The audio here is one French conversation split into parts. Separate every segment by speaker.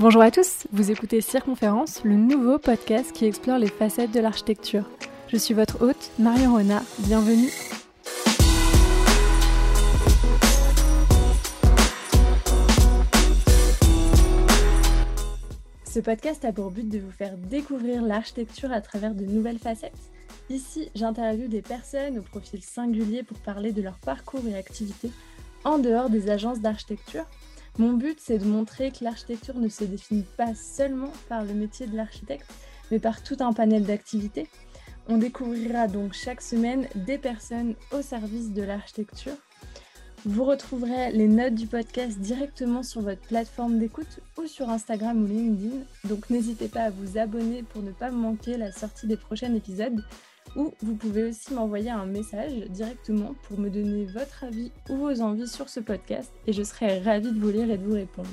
Speaker 1: Bonjour à tous, vous écoutez Circonférence, le nouveau podcast qui explore les facettes de l'architecture. Je suis votre hôte, Marion Rona, bienvenue. Ce podcast a pour but de vous faire découvrir l'architecture à travers de nouvelles facettes. Ici, j'interviewe des personnes au profil singulier pour parler de leur parcours et activités en dehors des agences d'architecture mon but, c'est de montrer que l'architecture ne se définit pas seulement par le métier de l'architecte, mais par tout un panel d'activités. On découvrira donc chaque semaine des personnes au service de l'architecture. Vous retrouverez les notes du podcast directement sur votre plateforme d'écoute ou sur Instagram ou LinkedIn, donc n'hésitez pas à vous abonner pour ne pas manquer la sortie des prochains épisodes ou vous pouvez aussi m'envoyer un message directement pour me donner votre avis ou vos envies sur ce podcast et je serai ravie de vous lire et de vous répondre.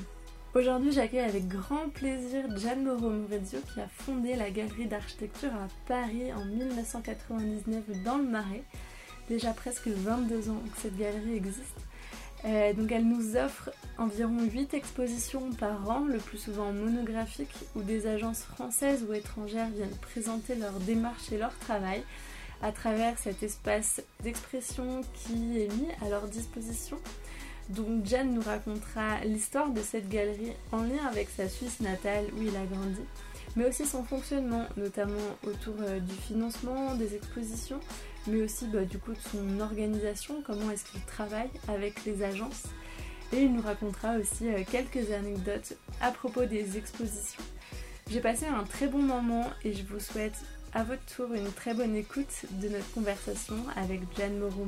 Speaker 1: Aujourd'hui, j'accueille avec grand plaisir Gianmoro Maurizio qui a fondé la galerie d'architecture à Paris en 1999 dans le Marais. Déjà presque 22 ans que cette galerie existe. Euh, donc elle nous offre environ 8 expositions par an, le plus souvent monographiques, où des agences françaises ou étrangères viennent présenter leur démarche et leur travail à travers cet espace d'expression qui est mis à leur disposition. Donc nous racontera l'histoire de cette galerie en lien avec sa Suisse natale où il a grandi, mais aussi son fonctionnement, notamment autour euh, du financement des expositions, mais aussi bah, du coup de son organisation, comment est-ce qu'il travaille avec les agences. Et il nous racontera aussi euh, quelques anecdotes à propos des expositions. J'ai passé un très bon moment et je vous souhaite à votre tour une très bonne écoute de notre conversation avec Gian Moro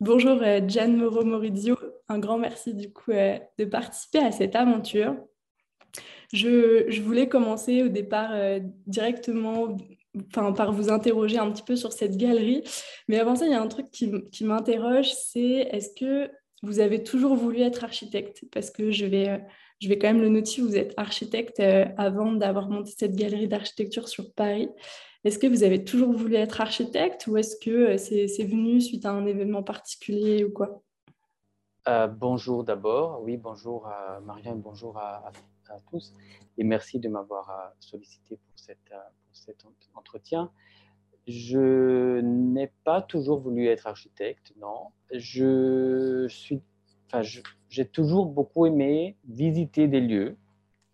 Speaker 1: Bonjour euh, Gian Moro Maurizio, un grand merci du coup euh, de participer à cette aventure. Je, voulais commencer au départ euh, directement par vous interroger un petit peu sur cette galerie. Mais avant ça, il y a un truc qui, qui m'interroge, c'est est-ce que vous avez toujours voulu être architecte? Parce que je vais, euh, je vais quand même le noter, vous êtes architecte avant d'avoir monté cette galerie d'architecture sur Paris. Est-ce que vous avez toujours voulu être architecte ou est-ce que c'est venu suite à un événement particulier ou quoi?
Speaker 2: Bonjour d'abord, oui, bonjour à Marianne, bonjour à, à tous et merci de m'avoir euh, sollicité pour, cette, euh, pour cet entretien. Je n'ai pas toujours voulu être architecte, non. Je suis, enfin, j'ai toujours beaucoup aimé visiter des lieux.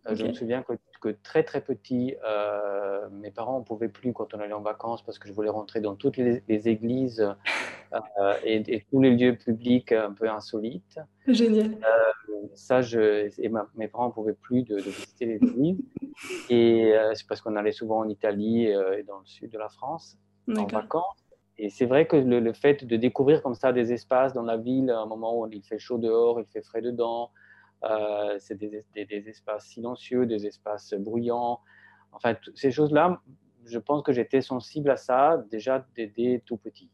Speaker 2: Euh, je me souviens que que très très petit, euh, mes parents ne pouvaient plus quand on allait en vacances parce que je voulais rentrer dans toutes les, églises euh, et, tous les lieux publics un peu insolites.
Speaker 1: Génial.
Speaker 2: Euh, ça, je, et mes parents ne pouvaient plus de, visiter les églises. Et c'est parce qu'on allait souvent en Italie et dans le sud de la France en vacances. Et c'est vrai que le, le, fait de découvrir comme ça des espaces dans la ville, à un moment où il fait chaud dehors, il fait frais dedans, euh, c'est des, espaces silencieux, des espaces bruyants. Enfin, ces choses-là, je pense que j'étais sensible à ça déjà dès, tout petit.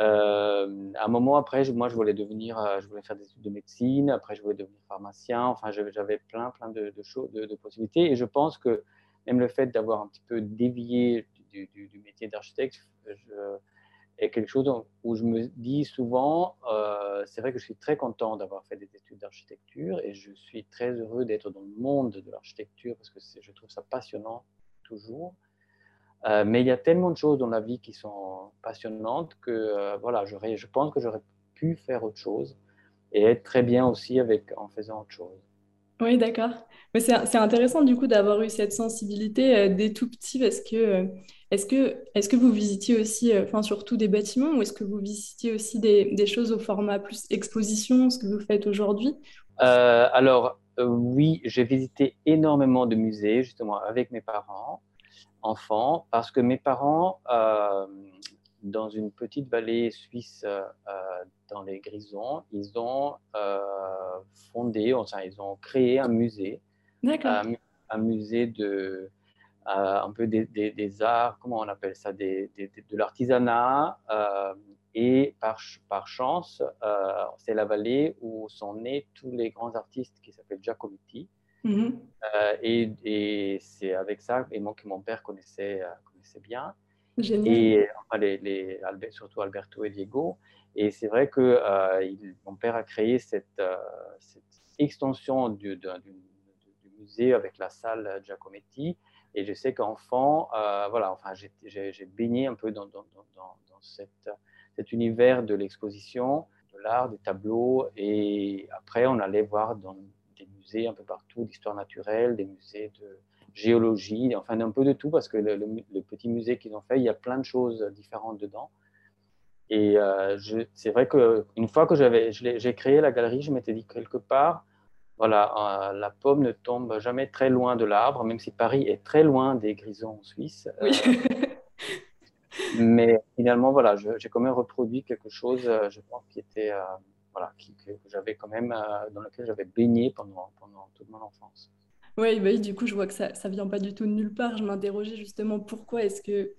Speaker 2: Euh, à un moment après, moi, je voulais devenir, euh, je voulais faire des études de médecine. Après, je voulais devenir pharmacien. Enfin, j'avais plein, plein de, choses, de, possibilités. Et je pense que même le fait d'avoir un petit peu dévié du, du métier d'architecte, est quelque chose où je me dis souvent, euh, c'est vrai que je suis très content d'avoir fait des études d'architecture et je suis très heureux d'être dans le monde de l'architecture parce que je trouve ça passionnant toujours. Euh, mais il y a tellement de choses dans la vie qui sont passionnantes que euh, voilà, je pense que j'aurais pu faire autre chose et être très bien aussi avec, en faisant autre chose.
Speaker 1: Oui, d'accord. Mais c'est intéressant du coup d'avoir eu cette sensibilité dès tout petit parce que est-ce que, est que vous visitiez aussi, euh, enfin surtout des bâtiments, ou est-ce que vous visitiez aussi des, des, choses au format plus exposition, ce que vous faites aujourd'hui?
Speaker 2: Euh, Alors euh, oui, j'ai visité énormément de musées justement avec mes parents, enfants, parce que mes parents, dans une petite vallée suisse dans les Grisons, ils ont fondé, enfin ils ont créé un musée, un musée de un peu des, arts, comment on appelle ça, de l'artisanat. Euh, et par, par chance, euh, c'est la vallée où sont nés tous les grands artistes qui s'appellent Giacometti. Mm-hmm. et, c'est avec ça et moi, que mon père connaissait, connaissait bien.
Speaker 1: Génial.
Speaker 2: Et enfin, les, les, surtout Alberto et Diego. Et c'est vrai que euh, mon père a créé cette, euh, cette extension du, du, musée avec la salle Giacometti. Et je sais qu'enfant, euh, voilà, enfin, j'ai baigné un peu dans, cet univers de l'exposition, de l'art, des tableaux. Et après, on allait voir dans des musées un peu partout d'histoire naturelle, des musées de géologie, enfin un peu de tout, parce que le, le petit musée qu'ils ont fait, il y a plein de choses différentes dedans. Et euh, c'est vrai qu'une fois que j'ai créé la galerie, je m'étais dit quelque part, voilà, euh, la pomme ne tombe jamais très loin de l'arbre, même si Paris est très loin des grisons suisses. Euh, mais finalement, voilà, j'ai quand même reproduit quelque chose, je pense, qui était, voilà, que j'avais quand même, dans lequel j'avais baigné pendant, pendant toute mon enfance.
Speaker 1: Oui, bah du coup, je vois que ça ne vient pas du tout de nulle part. Je m'interrogeais justement pourquoi est-ce que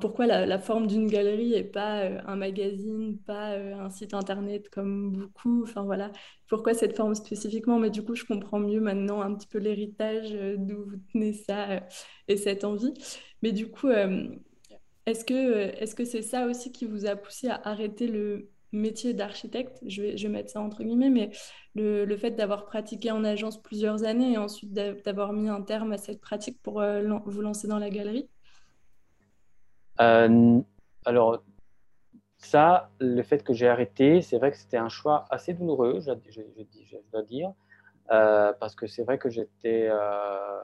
Speaker 1: pourquoi la, forme d'une galerie et pas euh, un magazine, pas euh, un site internet comme beaucoup? Enfin voilà, pourquoi cette forme spécifiquement? Mais du coup, je comprends mieux maintenant un petit peu l'héritage euh, d'où vous tenez ça et cette envie. Mais du coup, est-ce que est-ce c'est ça aussi qui vous a poussé à arrêter le métier d'architecte? Je vais, je mettre ça entre guillemets, mais le, le fait d'avoir pratiqué en agence plusieurs années et ensuite d'avoir mis un terme à cette pratique pour vous lancer dans la galerie?
Speaker 2: Euh, alors, ça, le fait que j'ai arrêté, c'est vrai que c'était un choix assez douloureux, je, dois dire, euh, parce que c'est vrai que j'étais, euh,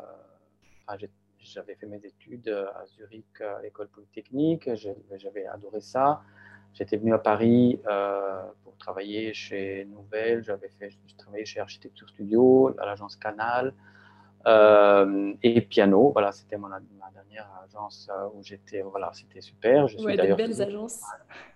Speaker 2: j'avais fait mes études à Zurich, à l'école polytechnique, j'avais adoré ça. J'étais venu à Paris pour travailler chez Nouvelle, j'avais fait, travaillé chez Architecture Studio, à l'agence Canal. Euh, et piano, voilà, c'était ma dernière agence euh, où j'étais, voilà, c'était super.
Speaker 1: Je suis d'ailleurs belles agences.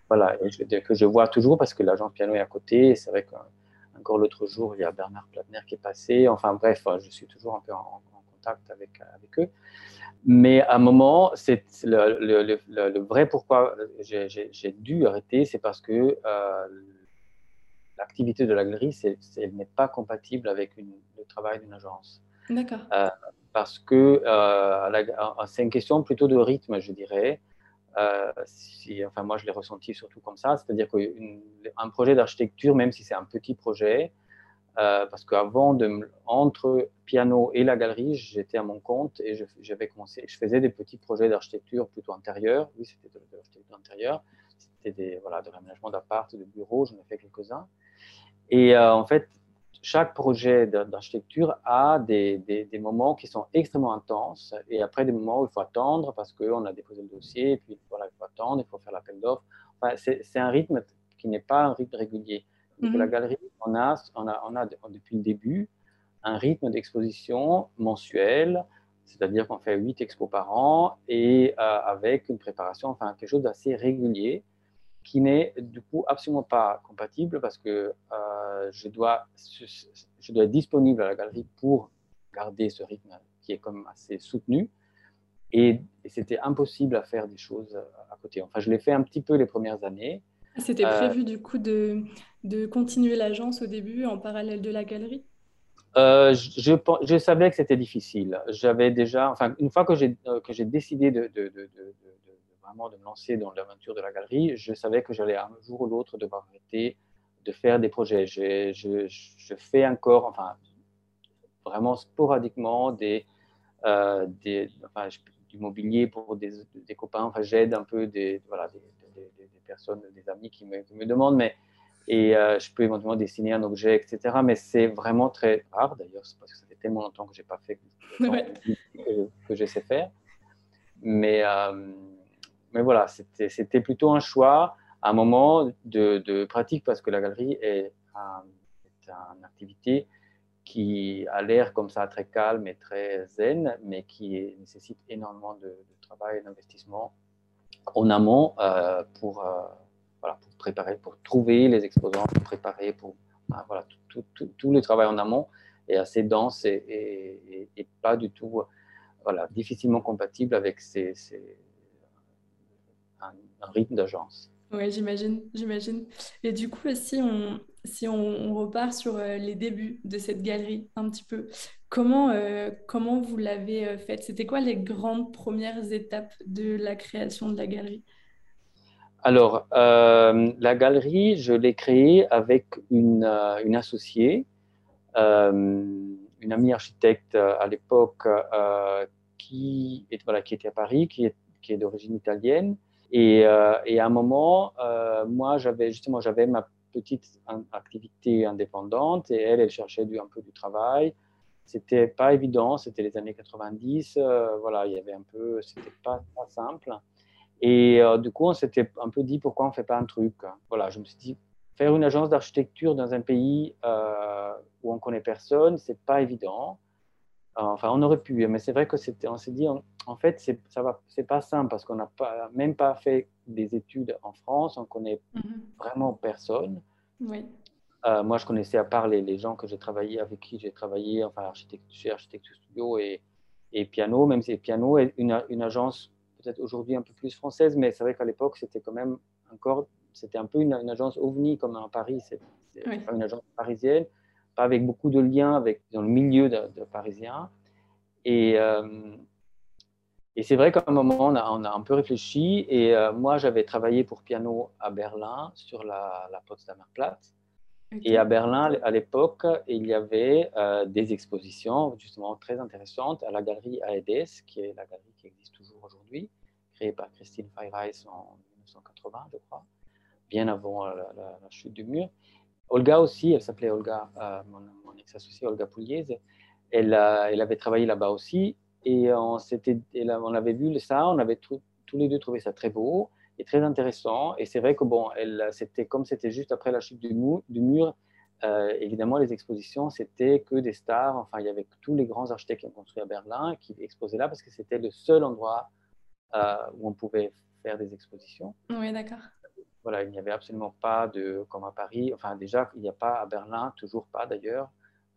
Speaker 2: Voilà, et je, que je vois toujours parce que l'agence piano est à côté. C'est vrai qu'encore l'autre jour, il y a Bernard Platner qui est passé. Enfin bref, je suis toujours un peu en, contact avec, avec eux. Mais à un moment, c'est le, le, le, vrai pourquoi j'ai dû arrêter, c'est parce que euh, l'activité de la galerie, elle n'est pas compatible avec une, le travail d'une agence.
Speaker 1: D'accord. Euh,
Speaker 2: parce que euh, c'est une question plutôt de rythme, je dirais. Euh, enfin, moi, je l'ai ressenti surtout comme ça, c'est-à-dire qu'un projet d'architecture, même si c'est un petit projet, parce qu'avant, entre piano et la galerie, j'étais à mon compte et j'avais commencé, je faisais des petits projets d'architecture plutôt intérieure. Oui, c'était de, l'architecture intérieure. C'était des, voilà, de réaménagement d'appart, de bureaux, j'en ai fait quelques-uns. Et en fait, chaque projet d'architecture a des, des, moments qui sont extrêmement intenses et après des moments où il faut attendre parce qu'on a déposé le dossier et puis voilà, il faut attendre, il faut faire l'appel d'offres. Enfin, c'est un rythme qui n'est pas un rythme régulier. Donc, La mhm. galerie, on a, on, a, on a depuis le début un rythme d'exposition mensuel, c'est-à-dire qu'on fait 8 expos par an et euh, avec une préparation, enfin quelque chose d'assez régulier qui n'est du coup absolument pas compatible parce que euh, je, dois, je dois être disponible à la galerie pour garder ce rythme qui est comme assez soutenu. Et, c'était impossible à faire des choses à côté. Enfin, je l'ai fait un petit peu les premières années.
Speaker 1: C'était euh, prévu du coup de, de continuer l'agence au début en parallèle de la galerie?
Speaker 2: Euh, je, je, savais que c'était difficile. J'avais déjà, enfin, une fois que j'ai décidé de, de, de, de me lancer dans l'aventure de la galerie, je savais que j'allais un jour ou l'autre devoir arrêter de faire des projets. Je, je, fais encore, enfin, vraiment sporadiquement des, euh, des enfin, du mobilier pour des, des copains. Enfin, j'aide un peu des, voilà, des, personnes, des amis qui me, me demandent, mais et euh, je peux éventuellement dessiner un objet, etc. Mais c'est vraiment très rare d'ailleurs, parce que ça fait tellement longtemps que j'ai pas fait que, que, je sais faire. Mais euh, mais voilà, c'était plutôt un choix, un moment de, pratique parce que la galerie est, une activité qui a l'air comme ça très calme et très zen, mais qui nécessite énormément de, travail et d'investissement en amont euh, pour, euh, voilà, pour préparer, pour trouver les exposants, pour préparer, pour voilà, tout, le travail en amont est assez dense et, et, pas du tout voilà, difficilement compatible avec ces un, rythme d'agence.
Speaker 1: Oui, j'imagine, j'imagine. Et du coup, si on, si on, repart sur les débuts de cette galerie un petit peu, comment, comment vous l'avez faite? C'était quoi les grandes premières étapes de la création de la galerie?
Speaker 2: Alors, la galerie, je l'ai créée avec une, une associée, une amie architecte à l'époque qui, est, voilà, qui était à Paris, qui est, qui est d'origine italienne. Et, euh, et, à un moment, euh, moi, j'avais justement j'avais ma petite activité indépendante et elle, elle cherchait un peu du travail. C'était pas évident, c'était les années 90, euh, voilà, il y avait un peu, c'était pas, pas simple. Et du coup, on s'était un peu dit pourquoi on fait pas un truc. Voilà, je me suis dit faire une agence d'architecture dans un pays où on connaît personne, c'est pas évident. Enfin, on aurait pu, mais c'est vrai que c'était, on s'est dit, en fait, c'est, c'est pas simple parce qu'on n'a pas, même pas fait des études en France, on connaît mhm. vraiment personne. Oui. Euh, moi, je connaissais à part les, gens que j'ai travaillé, avec qui j'ai travaillé, enfin, architecte, chez Architecture Studio et, et Piano, même si Piano est une, une agence peut-être aujourd'hui un peu plus française, mais c'est vrai qu'à l'époque, c'était quand même encore, c'était un peu une, agence ovni comme à Paris, c'est, pas une agence parisienne avec beaucoup de liens avec, dans le milieu de, Parisien. Et, euh, et c'est vrai qu'à un moment, on a, on a, un peu réfléchi. Et euh, moi, j'avais travaillé pour piano à Berlin sur la, la Potsdamer Platz. Et à Berlin, à l'époque, il y avait euh, des expositions justement très intéressantes à la galerie AEDS, qui est la galerie qui existe toujours aujourd'hui, créée par Christine Feyreis en 1980, je crois, bien avant la, la chute du mur. Olga aussi, elle s'appelait Olga, euh, mon, ex-associée Olga Pouliez, elle, elle avait travaillé là-bas aussi et on, on avait vu ça, on avait tous les deux trouvé ça très beau et très intéressant. Et c'est vrai que bon, c'était comme c'était juste après la chute du, du mur, euh, évidemment les expositions c'était que des stars. Enfin, il y avait tous les grands architectes qui ont construit à Berlin qui exposaient là parce que c'était le seul endroit euh, où on pouvait faire des expositions.
Speaker 1: Oui, d'accord.
Speaker 2: Voilà, il n'y avait absolument pas de, comme à Paris, enfin déjà, il n'y a pas à Berlin, toujours pas d'ailleurs,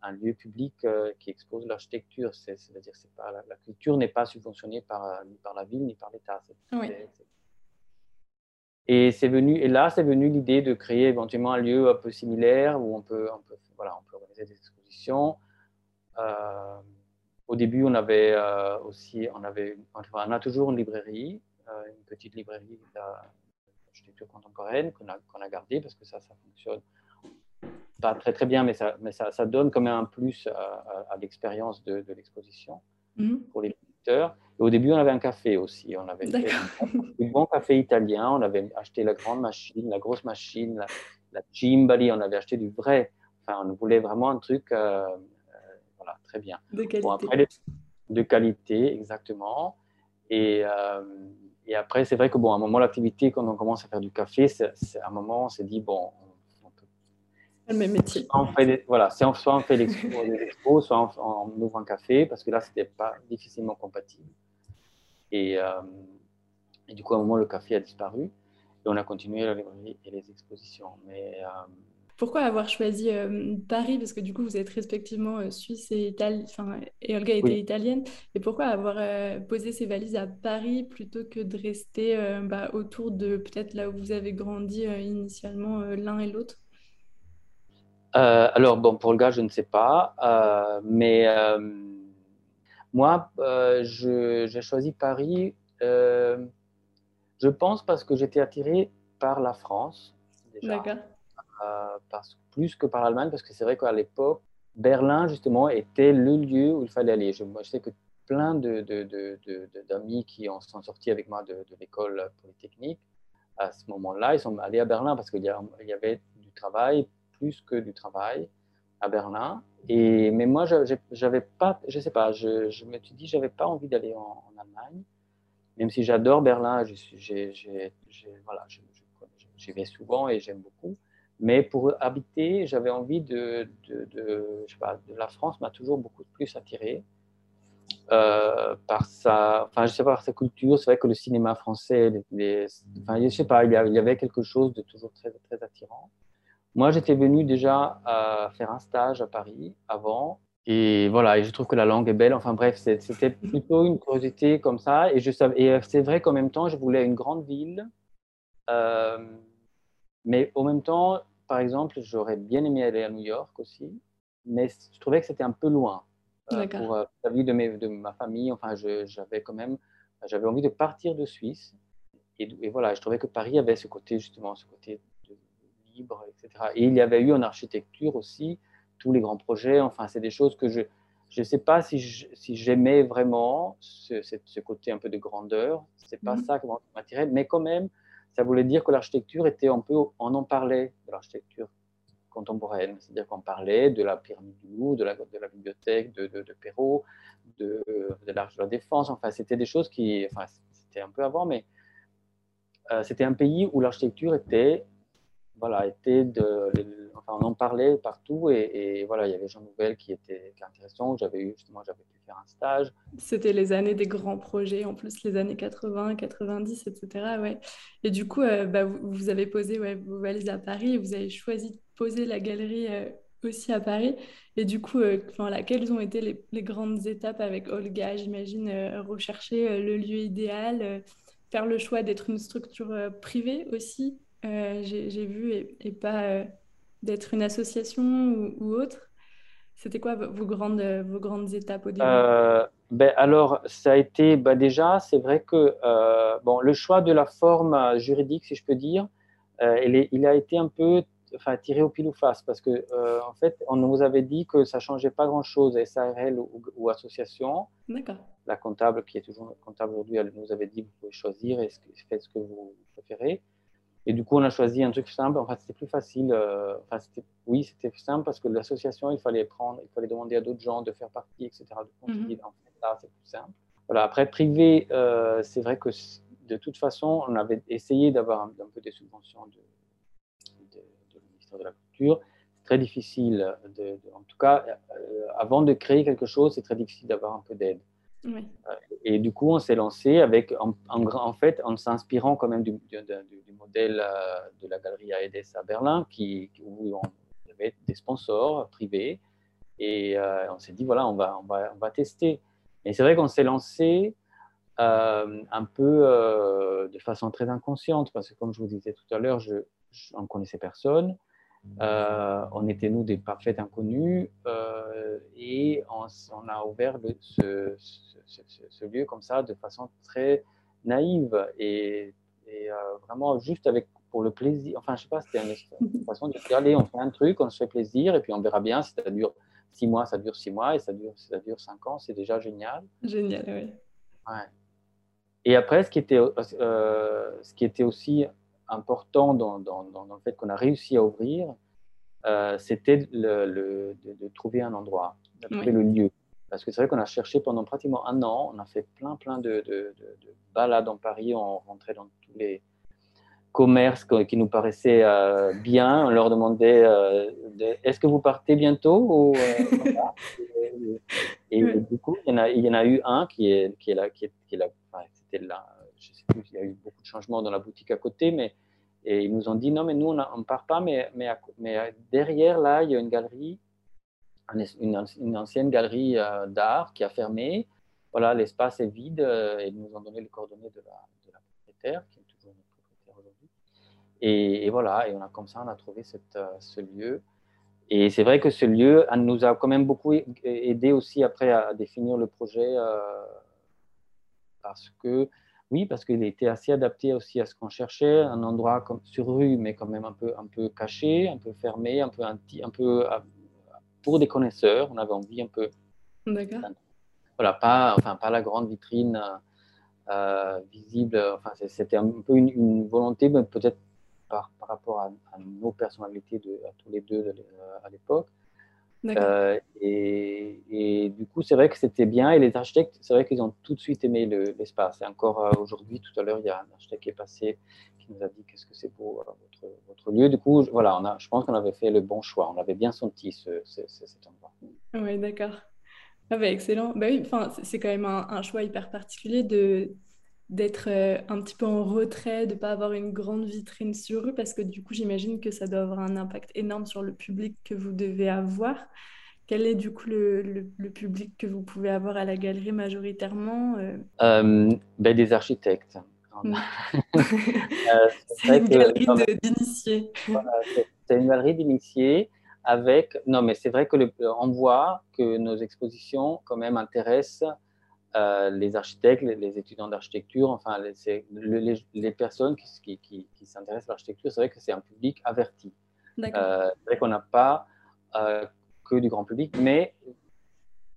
Speaker 2: un lieu public euh, qui expose l'architecture. C'est-à-dire que pas, la, culture n'est pas subventionnée par, euh, ni par la ville ni par l'État. Et c'est venu, et là, c'est venu l'idée de créer éventuellement un lieu un peu similaire où on peut, on peut, voilà, on peut organiser des expositions. Euh, au début, on avait aussi, on avait, enfin, on a toujours une librairie, une petite librairie architecture contemporaine qu'on a, qu'on a gardé parce que ça, ça fonctionne pas très très bien, mais ça, mais ça, ça donne quand même un plus à, l'expérience de, de l'exposition mhm. pour les visiteurs. Et au début, on avait un café aussi. On avait un bon café italien. On avait acheté la grande machine, la grosse machine, la, la Cimbali. On avait acheté du vrai. Enfin, on voulait vraiment un truc euh, euh, voilà, très bien.
Speaker 1: De qualité.
Speaker 2: de qualité, exactement. Et, euh, et après, c'est vrai que, bon, à un moment, l'activité, quand on commence à faire du café, c'est, à un moment, on s'est dit, bon.
Speaker 1: Le même métier.
Speaker 2: On fait voilà, soit on fait des expos, soit on, ouvre un café, parce que là, c'était pas difficilement compatible. Et, euh, et, du coup, à un moment, le café a disparu. Et on a continué la librairie et les expositions. Mais. Euh,
Speaker 1: pourquoi avoir choisi euh, Paris? Parce que du coup, vous êtes respectivement suisse et italienne, et Olga était italienne. Et pourquoi avoir posé ses valises à Paris plutôt que de rester bah, autour de peut-être là où vous avez grandi initialement l'un et l'autre?
Speaker 2: Alors, bon, pour Olga, je ne sais pas. mais moi, j'ai choisi Paris, je pense parce que j'étais attiré par la France.
Speaker 1: D'accord
Speaker 2: parce, plus que par l'Allemagne, parce que c'est vrai qu'à l'époque, Berlin, justement, était le lieu où il fallait aller. Je, moi, je sais que plein d'amis de, de, qui sont sortis avec moi de, l'école polytechnique, à ce moment-là, ils sont allés à Berlin parce qu'il y, y, avait du travail, plus que du travail à Berlin. Et, mais moi, j'avais pas, je sais pas, je, je me suis dit, j'avais pas envie d'aller en, Allemagne, même si j'adore Berlin, j'y vais souvent et j'aime beaucoup. Mais pour habiter, j'avais envie de, de, de, je sais pas, de la France m'a toujours beaucoup plus attiré euh, par sa, enfin je sais pas, par sa culture. C'est vrai que le cinéma français, les, enfin je sais pas, il y, avait quelque chose de toujours très très attirant. Moi, j'étais venu déjà à faire un stage à Paris avant. Et voilà, et je trouve que la langue est belle. Enfin bref, c'était plutôt une curiosité comme ça. Et, je savais, et c'est vrai qu'en même temps, je voulais une grande ville. Euh, mais en même temps, par exemple, j'aurais bien aimé aller à New York aussi, mais je trouvais que c'était un peu loin euh, pour euh, la vie de, mes, de ma famille. Enfin, j'avais quand même, j'avais envie de partir de Suisse. Et, voilà, je trouvais que Paris avait ce côté, justement, ce côté libre, etc. Et il y avait eu en architecture aussi tous les grands projets. Enfin, c'est des choses que je je ne sais pas si j'aimais vraiment ce, ce, côté un peu de grandeur. C'est pas mmh ça qui m'attirait, mais quand même, ça voulait dire que l'architecture était un peu, on en parlait de l'architecture contemporaine, c'est-à-dire qu'on parlait de la pyramide du Louvre, de la, de la bibliothèque de, de, de Perrault, de, de l'Arche de la Défense, enfin c'était des choses qui, enfin c'était un peu avant, mais euh, c'était un pays où l'architecture était voilà, était de, enfin, on en parlait partout et, voilà, il y avait Jean Nouvel qui était, intéressant. J'avais eu justement, j'avais pu faire un stage.
Speaker 1: C'était les années des grands projets, en plus les années 80, 90, etc. Ouais. Et du coup, euh, bah, vous, avez posé ouais, vos valises à Paris vous avez choisi de poser la galerie euh, aussi à Paris. Et du coup, euh, quelles ont été les, grandes étapes avec Olga J'imagine rechercher le lieu idéal, faire le choix d'être une structure privée aussi? euh, j'ai vu, et, pas euh, d'être une association ou, autre. C'était quoi vos grandes, vos grandes étapes au début?
Speaker 2: Euh, ben alors, ça a été bah déjà, c'est vrai que bon, le choix de la forme juridique, si je peux dire, il, il, a été un peu enfin, tiré au pile ou face parce que en fait, on nous avait dit que ça changeait pas grand-chose, SARL ou, ou association.
Speaker 1: D'accord.
Speaker 2: La comptable, qui est toujours comptable aujourd'hui, elle nous avait dit vous pouvez choisir et faites ce que vous préférez. Et du coup, on a choisi un truc simple. Enfin, c'était plus facile. Euh, enfin, oui, c'était simple parce que l'association, il fallait prendre, il fallait demander à d'autres gens de faire partie, etc. De mm -hmm. là, c'est plus simple. Voilà. Après, privé, euh, c'est vrai que de toute façon, on avait essayé d'avoir un, peu des subventions de, de, de, ministère de la Culture. C'est très difficile. De, en tout cas, euh, avant de créer quelque chose, c'est très difficile d'avoir un peu d'aide.
Speaker 1: Oui.
Speaker 2: Et du coup, on s'est lancé avec, en, fait, en s'inspirant quand même du, modèle euh, de la galerie AEDES à Berlin, qui, où on avait des sponsors privés. Et euh, on s'est dit, voilà, on va, on va, on va tester. Et c'est vrai qu'on s'est lancé euh, un peu euh, de façon très inconsciente, parce que comme je vous disais tout à l'heure, je, je, on ne connaissait personne. Euh, on était, nous, des parfaits inconnus euh, et on, on, a ouvert le, ce, ce, ce, lieu comme ça de façon très naïve et, et euh, vraiment juste avec pour le plaisir. Enfin, je sais pas, c'était une, façon de dire allez, on fait un truc, on se fait plaisir et puis on verra bien si ça dure six mois, ça dure six mois et ça dure, ça dure cinq ans, c'est déjà génial.
Speaker 1: Génial, oui.
Speaker 2: Ouais. Et après, ce qui était, ce qui était aussi important dans, dans, dans, le fait qu'on a réussi à ouvrir, euh, c'était le, le, de, de, trouver un endroit, de trouver oui. le lieu. Parce que c'est vrai qu'on a cherché pendant pratiquement un an, on a fait plein, plein de, de, de balades en Paris, on rentrait dans tous les commerces qui nous paraissaient euh, bien, on leur demandait euh, est-ce que vous partez bientôt ou, et, et, du coup, il y, en a, il y en a eu un qui est, qui est là, qui est, qui est là, enfin, c'était là, il y a eu beaucoup de changements dans la boutique à côté, mais et ils nous ont dit non, mais nous, on ne part pas, mais, mais, mais, derrière, là, il y a une galerie, une, ancienne galerie euh, d'art qui a fermé. Voilà, l'espace est vide euh, et ils nous ont donné les coordonnées de la, propriétaire, qui est toujours notre propriétaire aujourd'hui. Et, voilà, et on a comme ça, on a trouvé euh, ce lieu. Et c'est vrai que ce lieu nous a quand même beaucoup aidé aussi après à définir le projet parce que oui, parce qu'il était assez adapté aussi à ce qu'on cherchait, un endroit comme sur rue, mais quand même un peu, un peu caché, un peu fermé, un peu, un, un peu pour des connaisseurs. On avait envie un peu.
Speaker 1: D'accord.
Speaker 2: Voilà, pas, enfin, pas la grande vitrine euh, visible. Enfin, c'était un peu une, une volonté, peut-être par, par, rapport à, à, nos personnalités de, à tous les deux à l'époque. Euh, et, et, du coup, c'est vrai que c'était bien. Et les architectes, c'est vrai qu'ils ont tout de suite aimé l'espace. Le, et encore euh, aujourd'hui, tout à l'heure, il y a un architecte qui est passé qui nous a dit qu'est-ce que c'est beau euh, votre, votre, lieu. Du coup, voilà, on a, je pense qu'on avait fait le bon choix. On avait bien senti ce, ce, cet endroit.
Speaker 1: Oui, d'accord. Ah bah, excellent. Bah oui, c'est quand même un, un, choix hyper particulier de d'être euh, un petit peu en retrait, de ne pas avoir une grande vitrine sur eux, parce que du coup, j'imagine que ça doit avoir un impact énorme sur le public que vous devez avoir. Quel est du coup le, le, le public que vous pouvez avoir à la galerie majoritairement
Speaker 2: euh... Euh, ben, Des architectes.
Speaker 1: c'est une galerie d'initiés.
Speaker 2: c'est une galerie d'initiés avec. Non, mais c'est vrai que le, on voit que nos expositions quand même intéressent euh, les architectes, les, étudiants d'architecture, enfin les, les, personnes qui, qui, qui, s'intéressent à l'architecture, c'est vrai que c'est un public averti. Euh, c'est vrai qu'on n'a pas euh, que du grand public, mais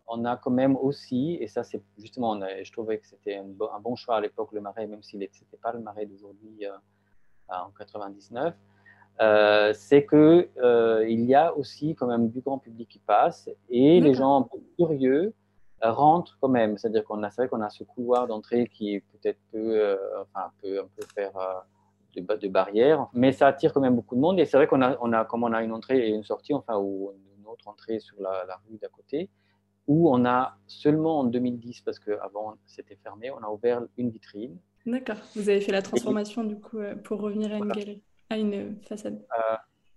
Speaker 2: on a quand même aussi, et ça c'est justement, je trouvais que c'était un, bon choix à l'époque, le marais, même s'il n'était pas le marais d'aujourd'hui en 99, c'est qu'il il y a aussi quand même du grand public qui passe et les gens un peu curieux rentre quand même. C'est-à-dire qu'on a, c'est vrai qu'on a ce couloir d'entrée qui peut-être peut, euh, enfin, peut un peu faire euh, de, de, barrière, mais ça attire quand même beaucoup de monde. Et c'est vrai qu'on a, on a, comme on a une entrée et une sortie, enfin, ou une autre entrée sur la, rue d'à côté, où on a seulement en 2010, parce qu'avant c'était fermé, on a ouvert une vitrine.
Speaker 1: D'accord. Vous avez fait la transformation du coup euh, pour revenir à une galerie, à une façade.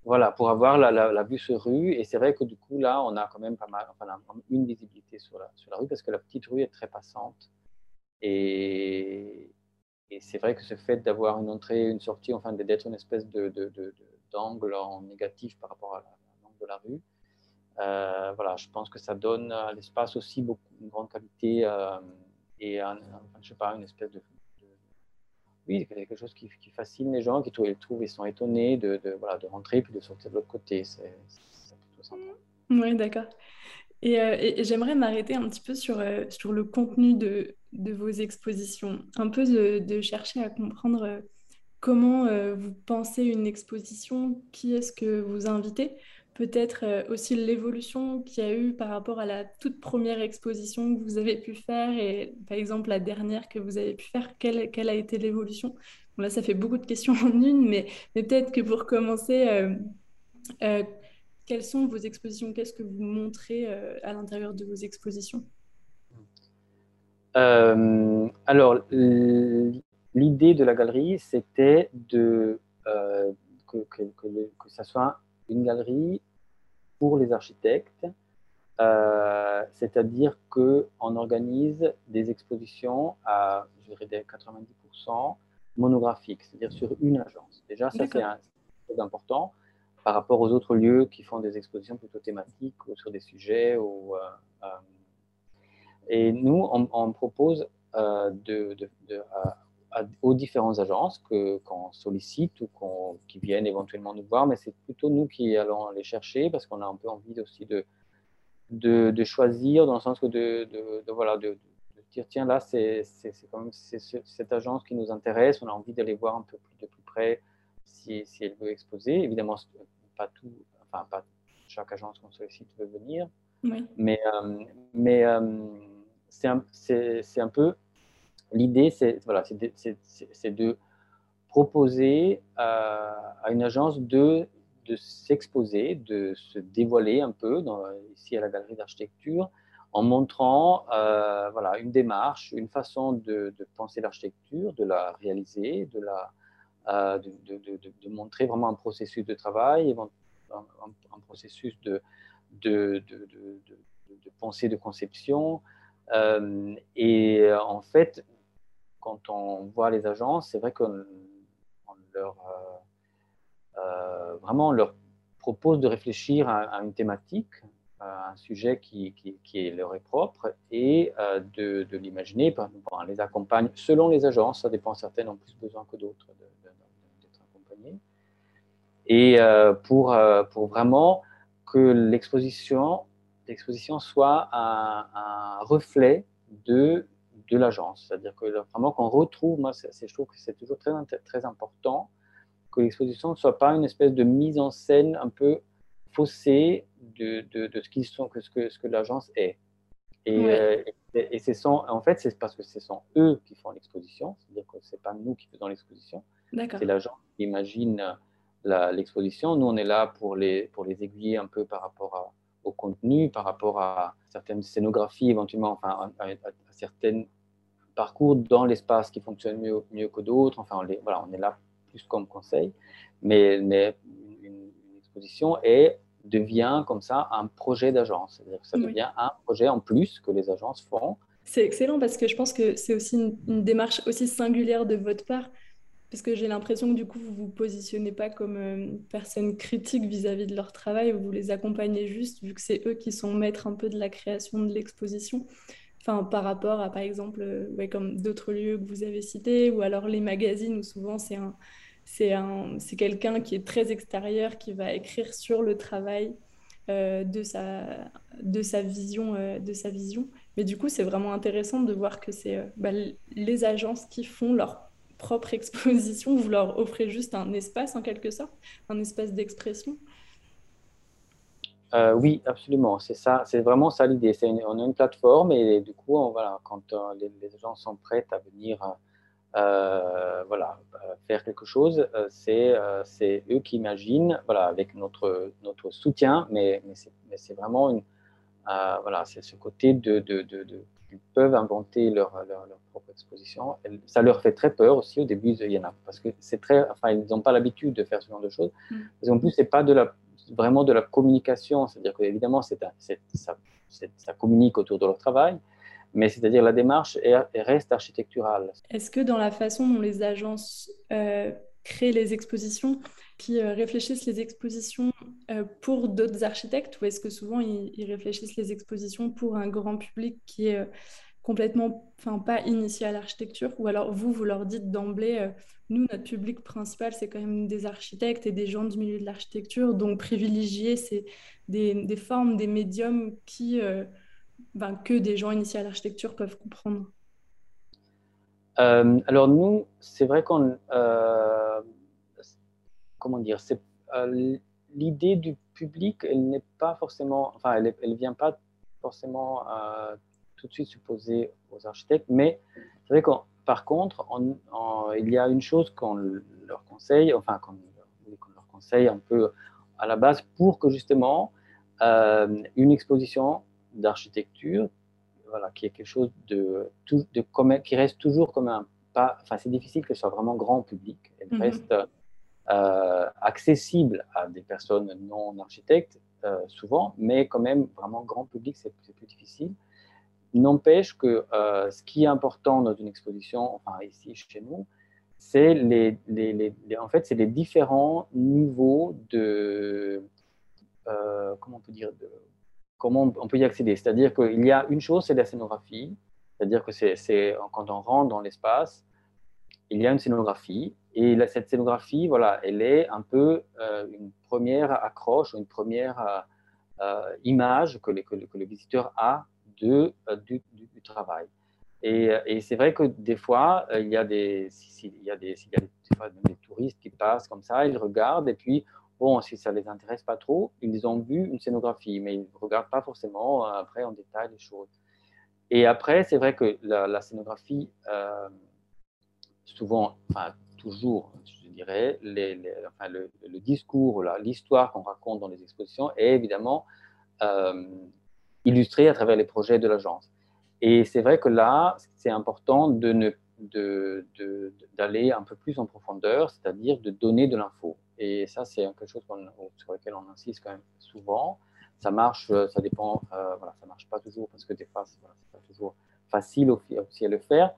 Speaker 2: Voilà, pour avoir la, vue sur rue. Et c'est vrai que du coup, là, on a quand même pas mal, enfin, une visibilité sur la, sur la rue parce que la petite rue est très passante. Et, c'est vrai que ce fait d'avoir une entrée, une sortie, enfin, d'être une espèce d'angle de, en négatif par rapport à l'angle de la rue, euh, voilà, je pense que ça donne à l'espace aussi beaucoup, une grande qualité euh, et je sais pas, une espèce de, oui, quelque chose qui, fascine les gens, qui trouvent, trouvent ils sont étonnés de, voilà, de rentrer puis de sortir de l'autre côté. C'est plutôt sympa.
Speaker 1: Oui, d'accord. Euh, et, j'aimerais m'arrêter un petit peu sur, euh, sur le contenu de, de, vos expositions, un peu de, chercher à comprendre euh, comment vous pensez une exposition, qui est-ce que vous invitez, peut-être euh, aussi l'évolution qu'il y a eu par rapport à la toute première exposition que vous avez pu faire et par exemple la dernière que vous avez pu faire, quelle, quelle a été l'évolution? Là, ça fait beaucoup de questions en une, mais, mais peut-être que pour commencer, euh, euh, quelles sont vos expositions? Qu'est-ce que vous montrez à l'intérieur de vos expositions?
Speaker 2: Alors, l'idée de la galerie, c'était de que, que, que, que, ça soit une galerie pour les architectes, euh, c'est-à-dire qu'on organise des expositions à, je dirais, 90% monographiques, c'est-à-dire sur une agence. Déjà, ça, c'est très important par rapport aux autres lieux qui font des expositions plutôt thématiques ou sur des sujets. Ou, euh, euh, et nous, on, propose de, aux différentes agences que, qu'on sollicite ou qu'on, qui viennent éventuellement nous voir, mais c'est plutôt nous qui allons les chercher parce qu'on a un peu envie aussi de, de, de choisir dans le sens que de, de, voilà, de, dire tiens là c'est, c'est, c'est quand même c'est, cette agence qui nous intéresse, on a envie d'aller voir un peu plus de plus près si, si elle veut exposer. Évidemment, pas tout, enfin pas chaque agence qu'on sollicite veut venir, mais, euh, mais euh, c'est, un, c'est un peu L'idée, c'est voilà, de, de, proposer à, une agence de, de s'exposer, de se dévoiler un peu ici à la galerie d'architecture en montrant euh, voilà, une démarche, une façon de, penser l'architecture, de la réaliser, de, la, euh, de, montrer vraiment un processus de travail, un, processus de, de, pensée, de conception. Euh, et en fait, quand on voit les agences, c'est vrai qu'on leur, euh, euh, vraiment, leur propose de réfléchir à, une thématique, à un sujet qui, qui, leur est propre et euh, de, de l'imaginer. On les accompagne selon les agences, ça dépend, certaines ont plus besoin que d'autres d'être accompagnées. Et pour, pour vraiment que l'exposition soit un reflet de de l'agence. C'est-à-dire que vraiment qu'on retrouve, moi je trouve que c'est toujours très, très important que l'exposition ne soit pas une espèce de mise en scène un peu faussée de, de, ce, qu'ils sont, que, ce que, ce que l'agence est. Et, euh, et, c'est en fait, c'est parce que ce sont eux qui font l'exposition, c'est-à-dire que ce n'est pas nous qui faisons l'exposition, c'est l'agence qui imagine l'exposition. Nous, on est là pour les, pour les aiguiller un peu par rapport au contenu, par rapport à certaines scénographies, éventuellement, enfin, à, à certaines parcours dans l'espace qui fonctionne mieux, mieux que d'autres. Enfin, on, voilà, on est là plus comme conseil, mais, mais une, exposition est, devient comme ça un projet d'agence. C'est-à-dire que ça devient un projet en plus que les agences font
Speaker 1: C'est excellent parce que je pense que c'est aussi une, démarche aussi singulière de votre part, parce que j'ai l'impression que du coup, vous vous positionnez pas comme euh, personne critique vis-à-vis de leur travail, vous les accompagnez juste, vu que c'est eux qui sont maîtres un peu de la création de l'exposition. Enfin, par rapport à, par exemple, euh, comme d'autres lieux que vous avez cités, ou alors les magazines, où souvent c'est un, c'est un, c'est quelqu'un qui est très extérieur, qui va écrire sur le travail euh, de, sa, de, sa vision, de sa vision. Mais du coup, c'est vraiment intéressant de voir que c'est bah, les agences qui font leur propre exposition, vous leur offrez juste un espace en quelque sorte, un espace d'expression
Speaker 2: euh, Oui, absolument. C'est ça, c'est vraiment ça l'idée. on a une plateforme et du coup, quand euh, les, gens sont prêts à venir euh, voilà, faire quelque chose, c'est, c'est eux qui imaginent, voilà, avec notre, notre soutien, mais, mais, c'est, vraiment voilà, c'est ce côté de, de, de peuvent inventer leur, leur, propre exposition. ça leur fait très peur aussi au début, il y en a, parce que c'est très, enfin, ils n'ont pas l'habitude de faire ce genre de choses. Mm. Parce qu'en plus, c'est pas de la, vraiment de la communication, c'est-à-dire qu'évidemment, c'est, ça, ça communique autour de leur travail, mais c'est-à-dire la démarche reste architecturale.
Speaker 1: Est-ce que dans la façon dont les agences euh, créent les expositions, qui euh, réfléchissent les expositions euh, pour d'autres architectes ou est-ce que souvent ils, réfléchissent les expositions pour un grand public qui est euh, complètement, enfin pas initié à l'architecture? Ou alors vous, vous leur dites d'emblée, nous, notre public principal, c'est quand même des architectes et des gens du milieu de l'architecture, donc privilégier c'est des, formes, des médiums qui, ben, que des gens initiés à l'architecture peuvent comprendre.
Speaker 2: alors nous, c'est vrai qu'on comment dire, c'est euh, l'idée du public, elle n'est pas forcément, enfin, elle, elle vient pas forcément euh, tout de suite supposer aux architectes, mais c'est vrai que par contre, il y a une chose qu'on leur conseille, enfin, qu'on leur conseille un peu à la base pour que justement euh, une exposition d'architecture, voilà, qui est quelque chose de, de, qui reste toujours comme un pas, enfin, c'est difficile que ce soit vraiment grand public, elle mm-hmm. reste accessible à des personnes non architectes, euh, souvent, mais quand même vraiment grand public, c'est plus difficile. N'empêche que euh, ce qui est important dans une exposition, enfin ici chez nous, c'est les, en fait, les différents niveaux de, comment on peut dire, comment on peut y accéder. C'est-à-dire qu'il y a une chose, c'est la scénographie, c'est-à-dire que c'est quand on rentre dans l'espace, il y a une scénographie et cette scénographie, voilà, elle est un peu euh, une première accroche, une première euh, euh, image que, que, le visiteur a de, du, travail. Et, c'est vrai que des fois, il y a des, des, touristes qui passent comme ça, ils regardent et puis, bon, si ça ne les intéresse pas trop, ils ont vu une scénographie, mais ils ne regardent pas forcément après en détail les choses. Et après, c'est vrai que la scénographie, souvent, enfin, toujours, je dirais, le, discours, l'histoire qu'on raconte dans les expositions est évidemment euh, illustrée à travers les projets de l'agence. Et c'est vrai que là, c'est important de ne d'aller un peu plus en profondeur, c'est-à-dire de donner de l'info. Et ça, c'est quelque chose sur lequel on insiste quand même souvent. Ça marche, ça dépend, euh, voilà, ça marche pas toujours parce que des fois, c'est pas toujours facile aussi à le faire.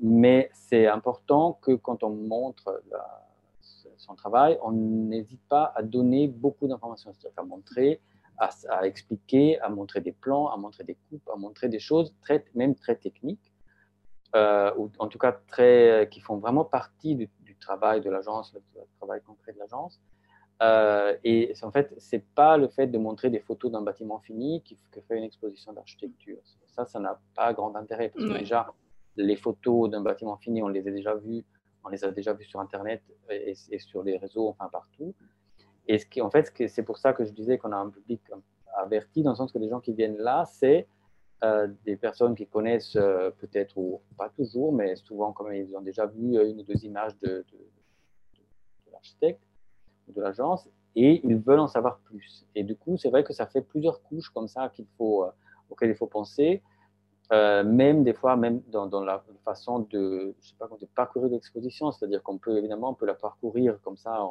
Speaker 2: Mais c'est important que quand on montre son travail, on n'hésite pas à donner beaucoup d'informations, c'est-à-dire à montrer, à, expliquer, à montrer des plans, à montrer des coupes, à montrer des choses très, même très techniques, euh, ou en tout cas très, qui font vraiment partie du, travail de l'agence, le, travail concret de l'agence. Euh, et en fait, ce n'est pas le fait de montrer des photos d'un bâtiment fini qui, fait une exposition d'architecture. Ça, ça n'a pas grand intérêt parce que déjà, les photos d'un bâtiment fini, on les a déjà vues, on les a déjà vues sur Internet et, sur les réseaux, enfin partout. Et ce qui, en fait, c'est pour ça que je disais qu'on a un public averti, dans le sens que les gens qui viennent là, c'est euh, des personnes qui connaissent euh, peut-être, ou pas toujours, mais souvent, comme ils ont déjà vu une ou deux images de, l'architecte ou de l'agence, et ils veulent en savoir plus. Et du coup, c'est vrai que ça fait plusieurs couches comme ça qu'il faut, euh, auxquelles il faut penser. Euh, même des fois, même dans, la façon de, je sais pas, de parcourir l'exposition, c'est-à-dire qu'on peut évidemment, on peut la parcourir comme ça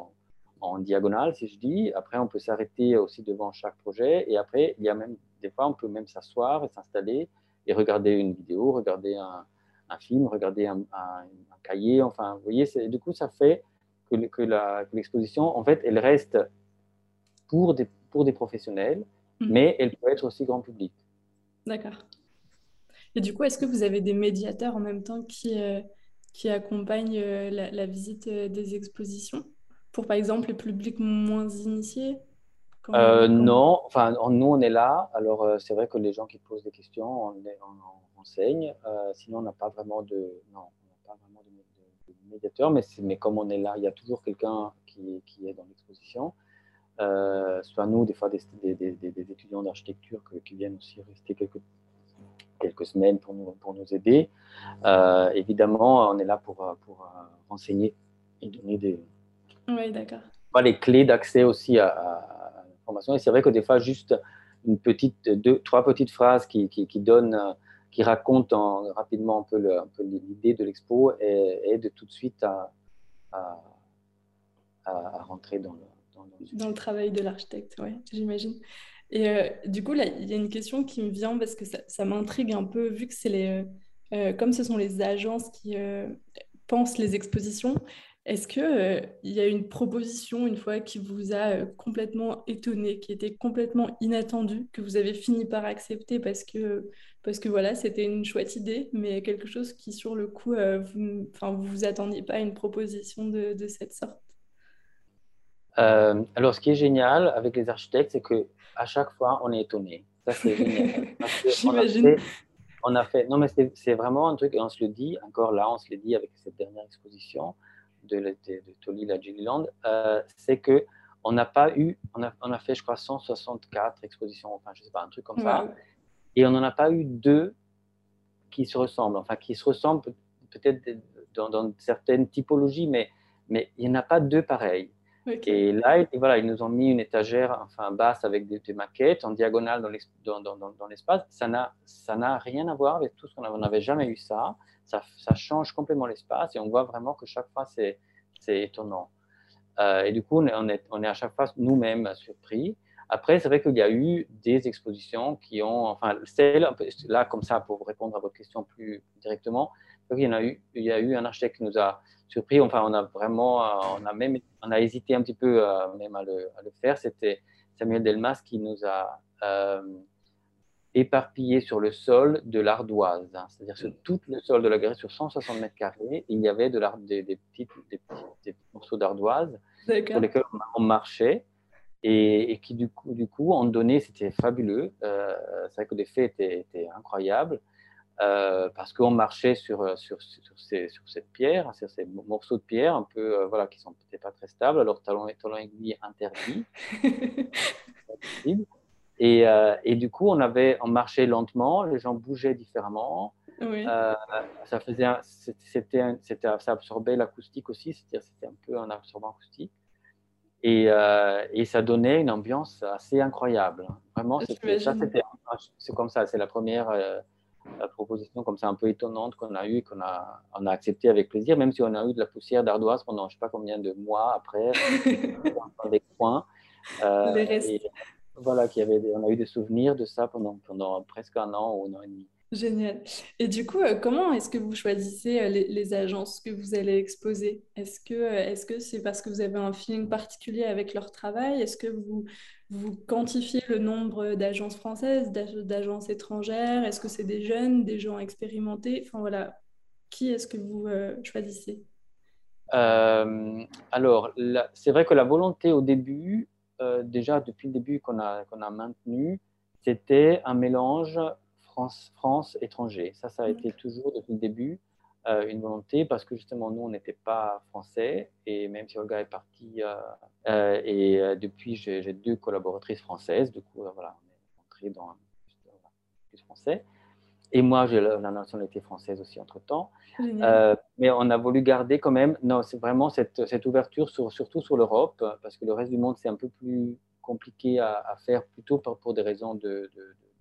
Speaker 2: en, diagonale, si je dis. Après, on peut s'arrêter aussi devant chaque projet. Et après, il y a même des fois, on peut même s'asseoir et s'installer et regarder une vidéo, regarder un, film, regarder un, cahier. Enfin, vous voyez, du coup, ça fait que, que l'exposition, en fait, elle reste pour des, pour des professionnels, mhm. mais elle peut être aussi grand public.
Speaker 1: D'accord. Et du coup, est-ce que vous avez des médiateurs en même temps qui, euh, qui accompagnent euh, la, visite euh, des expositions? Pour, par exemple, les publics moins initiés?
Speaker 2: Non, enfin, nous, on est là. Alors, c'est vrai que les gens qui posent des questions, on, on, enseigne. sinon, on n'a pas vraiment de, non, on pas vraiment de, médiateur, mais, mais comme on est là, il y a toujours quelqu'un qui, qui, est dans l'exposition. soit nous, des fois des, des, des étudiants d'architecture qui viennent aussi rester quelques quelques semaines pour nous, pour nous aider. Euh, évidemment, on est là pour, pour euh, renseigner et donner des,
Speaker 1: oui, d'accord.
Speaker 2: les clés d'accès aussi à, l'information. Et c'est vrai que des fois, juste une petite, deux, trois petites phrases qui, qui, qui donnent, qui racontent rapidement un peu, l'idée de l'expo et, de tout de suite à, à, à rentrer dans le,
Speaker 1: dans, dans le travail de l'architecte, oui, j'imagine. Et euh, du coup, là, il y a une question qui me vient parce que ça, m'intrigue un peu, vu que c'est les, euh, euh, comme ce sont les agences qui pensent les expositions, est-ce qu'il il y a une proposition, une fois, qui vous a complètement étonné, qui était complètement inattendue, que vous avez fini par accepter parce que, parce que voilà, c'était une chouette idée, mais quelque chose qui, sur le coup, vous ne vous, vous attendiez pas à une proposition de, de cette sorte?
Speaker 2: Alors, ce qui est génial avec les architectes, c'est que à chaque fois, on est étonné. Ça, c'est génial.
Speaker 1: J'imagine.
Speaker 2: On a fait, non, mais c'est vraiment un truc, et on se le dit, encore là, on se le dit avec cette dernière exposition de, de, de Tolil à Gilliland, euh, c'est que on n'a pas eu, on a, on a, fait, je crois, 164 expositions, enfin, je sais pas, un truc comme ça, et on n'en a pas eu deux qui se ressemblent, enfin, qui se ressemblent peut-être dans, dans, certaines typologies, mais, mais il n'y en a pas deux pareils. Et là, voilà, ils nous ont mis une étagère enfin, basse avec des, maquettes en diagonale dans l'espace. Ça n'a rien à voir avec tout ce qu'on On n'avait jamais eu ça. ça. ça. change complètement l'espace et on voit vraiment que chaque fois, c'est étonnant. Euh, et du coup, on est, on est, à chaque fois nous-mêmes surpris. Après, c'est vrai qu'il y a eu des expositions qui ont, enfin, celle, là, comme ça, pour répondre à votre question plus directement, il y, en a eu, il y a eu un architecte qui nous a surpris. Enfin, on a vraiment, euh, on a même, on a hésité un petit peu euh, même à le, faire. C'était Samuel Delmas qui nous a euh, éparpillé sur le sol de l'ardoise. Hein. C'est-à-dire sur tout le sol de la galerie, sur 160 mètres carrés, il y avait de des, des, petits, des, petits, morceaux d'ardoise sur lesquels on marchait. Et, qui du coup, du coup, en données, c'était fabuleux. c'est vrai que l'effet était, était incroyable. Euh, parce qu'on marchait sur, euh, sur, sur, ces, sur, cette pierre, sur ces morceaux de pierre un peu, euh, voilà, qui sont peut-être pas très stables, alors talon, talon aiguille interdit. et, et, du coup, on, avait, on marchait lentement, les gens bougeaient différemment. ça, faisait c'était, ça absorbait l'acoustique aussi, c'est-à-dire c'était un peu un absorbant acoustique. Et, et, ça donnait une ambiance assez incroyable. Vraiment, ça, c'était, c'est comme ça, c'est la première la proposition comme ça un peu étonnante qu'on a eue, qu'on a, on a accepté avec plaisir, même si on a eu de la poussière d'ardoise pendant je ne sais pas combien de mois après, des coins. Euh, voilà, qu'il y avait on a eu des souvenirs de ça pendant, pendant presque un an ou un an et demi.
Speaker 1: Génial. Et du coup, euh, comment est-ce que vous choisissez euh, les, agences que vous allez exposer? Est-ce que est-ce que c'est parce que vous avez un feeling particulier avec leur travail? Est-ce que vous, vous quantifiez le nombre d'agences françaises, d'agences étrangères? Est-ce que c'est des jeunes, des gens expérimentés? Enfin voilà, qui est-ce que vous choisissez?
Speaker 2: Alors, c'est vrai que la volonté au début, déjà depuis le début qu'on a, qu'on a maintenu, c'était un mélange France, France, étranger. Ça, ça a été toujours depuis le début euh, une volonté parce que justement, nous, on n'était pas français et même si Olga est partie, euh, euh, et depuis, j'ai deux collaboratrices françaises. Du coup, voilà, on est entré dans plus français. Et moi, j'ai la, nationalité française aussi entre-temps. mais on a voulu garder quand même, non, c'est vraiment cette, cette, ouverture sur, surtout sur l'Europe, parce que le reste du monde, c'est un peu plus compliqué à, faire, plutôt pour, pour des raisons de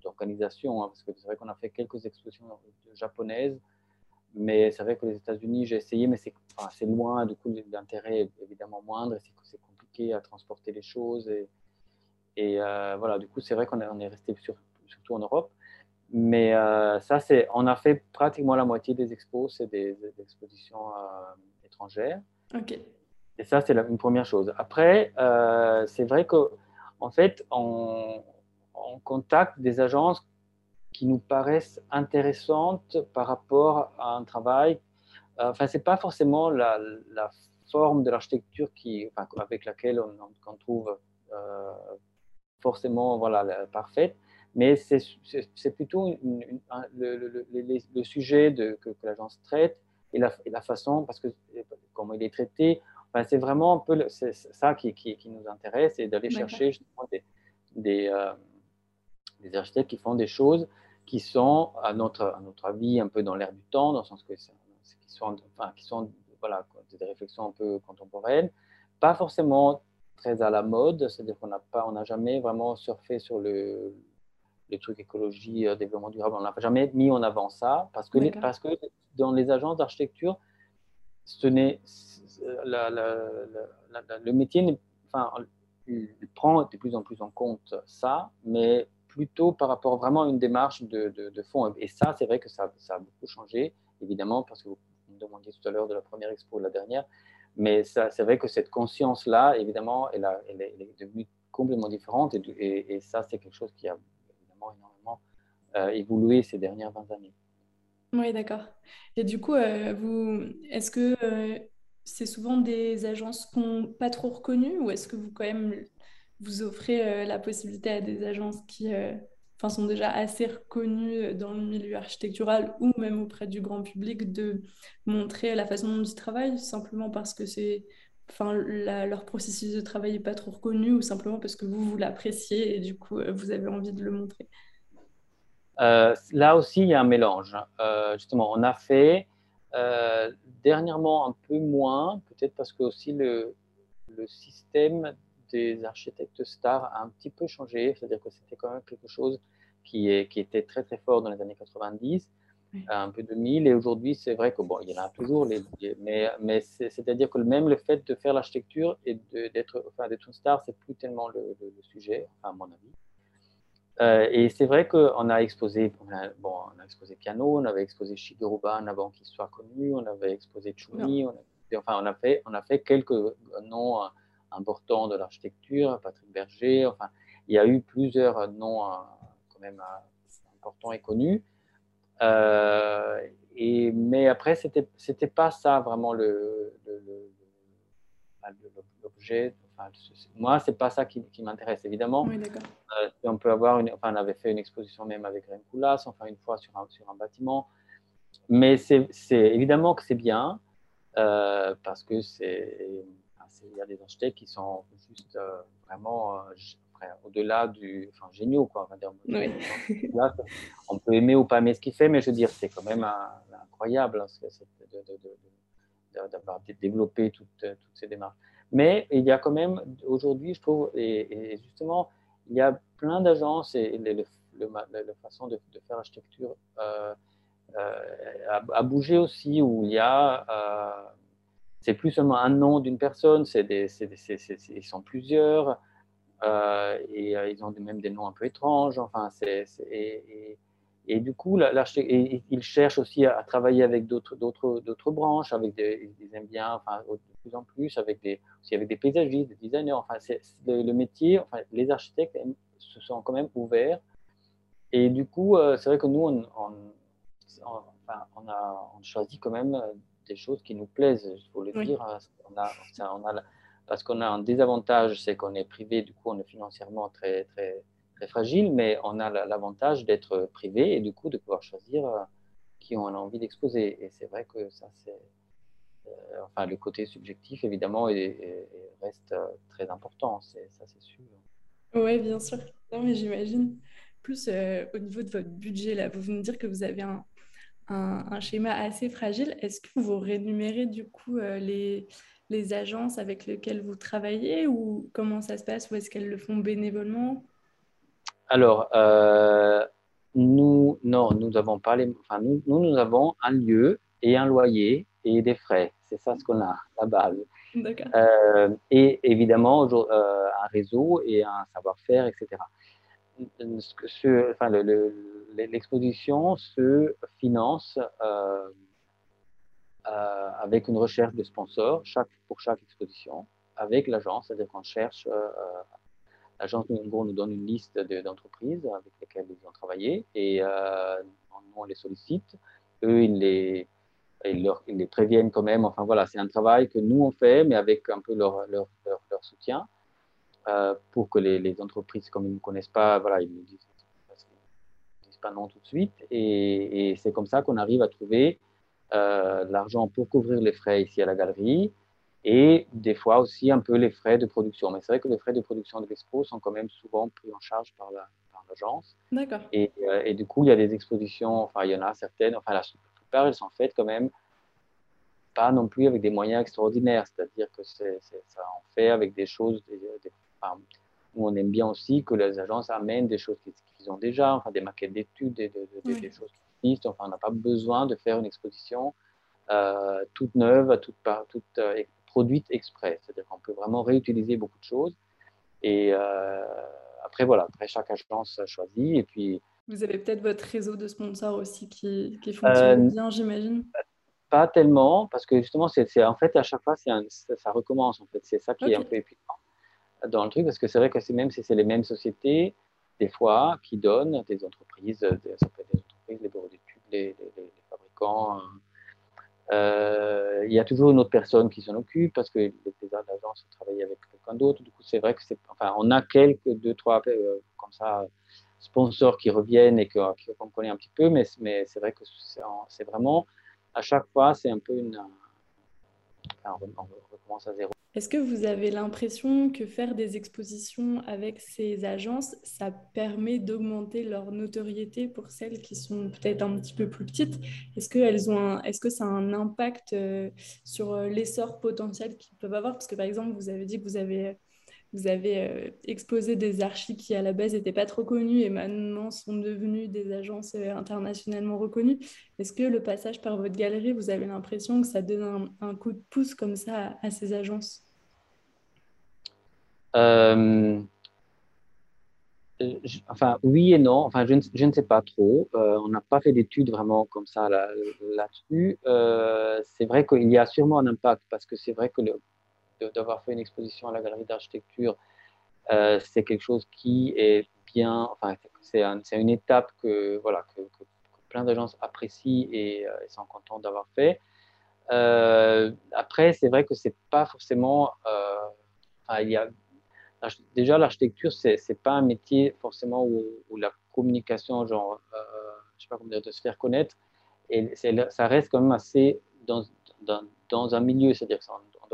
Speaker 2: d'organisation, hein, parce que c'est vrai qu'on a fait quelques expositions japonaises, mais c'est vrai que les États-Unis, j'ai essayé, mais c'est assez loin, du coup l'intérêt est évidemment moindre, c'est compliqué à transporter les choses, et, et euh, voilà, du coup c'est vrai qu'on est, resté sur, surtout en Europe. Mais ça, c'est, on a fait pratiquement la moitié des expos, c'est des, expositions étrangères.
Speaker 1: Ok.
Speaker 2: Et ça, c'est une première chose. Après, c'est vrai que en fait, on, on, contacte des agences qui nous paraissent intéressantes par rapport à un travail. Enfin, c'est pas forcément la, la forme de l'architecture qui, enfin, avec laquelle on, trouve euh, forcément voilà, parfaite, mais c'est plutôt le, le, sujet de, que, l'agence traite et la, la, façon, parce que comment il est traité, enfin, c'est vraiment un peu ça qui, qui, qui, nous intéresse, et d'aller chercher justement des, des, euh, des, architectes qui font des choses qui sont, à notre, à notre avis, un peu dans l'air du temps, dans le sens que qui sont, enfin, qui sont voilà, des réflexions un peu contemporaines, pas forcément très à la mode, c'est-à-dire qu'on n'a pas, on n'a jamais vraiment surfé sur le, les trucs écologie, euh, développement durable, on n'a jamais mis en avant ça, parce que, parce que dans les agences d'architecture, ce n'est le métier, enfin, il prend de plus en plus en compte ça, mais plutôt par rapport vraiment à une démarche de, de, fond. Et ça, c'est vrai que ça, ça, a beaucoup changé, évidemment, parce que vous me demandiez tout à l'heure de la première expo ou la dernière. Mais c'est vrai que cette conscience-là, évidemment, elle, elle, est devenue complètement différente. Et, et, ça, c'est quelque chose qui a évidemment énormément euh, évolué ces dernières 20 années.
Speaker 1: Oui, d'accord. Et du coup, euh, est-ce que euh, c'est souvent des agences qu'on pas trop reconnues ou est-ce que vous quand même vous offrez la possibilité à des agences qui sont déjà assez reconnus dans le milieu architectural ou même auprès du grand public de montrer la façon dont ils travaillent, simplement parce que c'est, enfin, leur processus de travail n'est pas trop reconnu ou simplement parce que vous, vous l'appréciez et du coup, euh, vous avez envie de le montrer?
Speaker 2: Euh, Là aussi, il y a un mélange. Euh, justement, on a fait dernièrement un peu moins, peut-être parce que aussi le système des architectes stars a un petit peu changé, c'est-à-dire que c'était quand même quelque chose qui, est, qui était très très fort dans les années 90, un peu 2000, et aujourd'hui c'est vrai que bon, il y en a toujours, les, mais, mais c'est-à-dire que même le fait de faire l'architecture et d'être enfin, une star, c'est plus tellement le, sujet, à mon avis. Euh, et c'est vrai qu'on a exposé, on a, bon, on a exposé piano, on avait exposé Shigeru Ban avant qu'il soit connu, on avait exposé Chuni, on enfin on a fait, on a fait quelques noms important de l'architecture, Patrick Berger. Enfin, il y a eu plusieurs noms euh, quand même euh, importants et connus. Euh, et, mais après, c'était c'était pas ça vraiment le, l'objet. Enfin, moi, c'est pas ça qui, qui m'intéresse évidemment.
Speaker 1: Oui,
Speaker 2: on peut avoir une, enfin, on avait fait une exposition même avec Rennes Koulas, enfin une fois sur un, sur un bâtiment. Mais c'est évidemment que c'est bien parce que c'est il y a des architectes qui sont juste euh, vraiment euh, au-delà du, enfin, géniaux, quoi. On, peut aimer ou pas aimer ce qu'il fait, mais je veux dire, c'est quand même incroyable hein, d'avoir développé toutes, toutes, ces démarches. Mais il y a quand même, aujourd'hui, je trouve, et, justement, il y a plein d'agences et, la façon de, faire architecture euh, a, bougé aussi, où il y a c'est plus seulement un nom d'une personne, c'est ils sont plusieurs euh, et euh, ils ont même des noms un peu étranges. Enfin, et, du coup, ils cherchent aussi à, travailler avec d'autres, branches, avec des, ils aiment bien, enfin, de plus en plus, avec des, aussi avec des paysagistes, des designers. Enfin, c'est, le, métier, les architectes se sont quand même ouverts. Et du coup, euh, c'est vrai que nous, on, a choisit quand même des choses qui nous plaisent, il faut le dire. Hein. On a, on a, parce qu'on a un désavantage, c'est qu'on est privé, du coup on est financièrement très, très, très fragile, mais on a l'avantage d'être privé et du coup de pouvoir choisir euh, qui on a envie d'exposer. Et c'est vrai que ça, c'est. Euh, enfin, le côté subjectif, évidemment, reste euh, très important, ça c'est sûr.
Speaker 1: Oui, bien sûr. Non, mais j'imagine. Plus au niveau de votre budget, là, vous venez de dire que vous avez un, un, schéma assez fragile. Est-ce que vous rémunérez du coup euh, les, les agences avec lesquelles vous travaillez ou comment ça se passe ou est-ce qu'elles le font bénévolement?
Speaker 2: Alors, euh, nous, non, nous avons pas les, enfin, nous, nous, avons un lieu et un loyer et des frais. C'est ça ce qu'on a, la base. Euh, et évidemment, un réseau et un savoir-faire, etc. enfin, l'exposition se finance euh, euh, avec une recherche de sponsors pour chaque exposition, avec l'agence, c'est-à-dire qu'on cherche, euh, l'agence nous donne une liste d'entreprises avec lesquelles ils ont travaillé et on les sollicite. Eux, ils les, ils, les préviennent quand même. Enfin voilà, c'est un travail que nous on fait, mais avec un peu leur, leur, leur, soutien pour que les, les, entreprises, comme ils ne nous connaissent pas, voilà, ils nous disent pas non tout de suite. Et, c'est comme ça qu'on arrive à trouver euh, l'argent pour couvrir les frais ici à la galerie et des fois aussi un peu les frais de production. Mais c'est vrai que les frais de production de l'expo sont quand même souvent pris en charge par l'agence.
Speaker 1: D'accord.
Speaker 2: Et, euh, et, du coup, il y a des expositions, enfin, il y en a certaines, enfin, la, plupart, elles sont faites quand même pas non plus avec des moyens extraordinaires. C'est-à-dire que c'est, ça en fait avec des choses, des, on aime bien aussi que les agences amènent des choses qu'ils ont déjà, enfin des maquettes d'études, des, choses qui existent. Enfin, on n'a pas besoin de faire une exposition euh, toute neuve, toute, toute euh, produite exprès. C'est-à-dire qu'on peut vraiment réutiliser beaucoup de choses. Et euh, après, voilà, après chaque agence choisit. Et puis,
Speaker 1: vous avez peut-être votre réseau de sponsors aussi qui, qui fonctionne bien, j'imagine
Speaker 2: Pas tellement, parce que justement, c'est en fait, à chaque fois, ça, ça, recommence. En fait. C'est ça qui est un peu épuisant dans le truc, parce que c'est vrai que même si c'est les mêmes sociétés, des fois, qui donnent des entreprises, des, ça peut être des entreprises, les bureaux d'études, les, fabricants. Euh, il y a toujours une autre personne qui s'en occupe parce que les agences travaillent avec quelqu'un d'autre. Du coup, c'est vrai que c'est, enfin, on a quelques deux, trois euh, comme ça sponsors qui reviennent et qu'on connaît un petit peu, mais, mais c'est vrai que c'est, vraiment à chaque fois, c'est un peu une. On recommence à zéro.
Speaker 1: Est-ce que vous avez l'impression que faire des expositions avec ces agences, ça permet d'augmenter leur notoriété pour celles qui sont peut-être un petit peu plus petites? Est-ce que, ont est-ce que ça a un impact euh, sur euh, l'essor potentiel qu'ils peuvent avoir? Parce que par exemple, vous avez dit que vous avez vous avez euh, exposé des archives qui à la base n'étaient pas trop connues et maintenant sont devenues des agences euh, internationalement reconnues. Est-ce que le passage par votre galerie, vous avez l'impression que ça donne un, coup de pouce comme ça à, ces agences?
Speaker 2: Euh, Enfin, oui et non. Enfin, je ne, sais pas trop. on n'a pas fait d'études vraiment comme ça là-dessus. c'est vrai qu'il y a sûrement un impact parce que c'est vrai que le, d'avoir fait une exposition à la galerie d'architecture, euh, c'est quelque chose qui est bien, enfin, c'est une étape que, voilà, que, plein d'agences apprécient et, euh, sont contents d'avoir fait. Euh, après, c'est vrai que c'est pas forcément, il y a, déjà l'architecture, c'est n'est pas un métier forcément où, la communication, genre, je sais pas comment dire, de se faire connaître, et ça reste quand même assez dans, dans, dans un milieu, c'est-à-dire que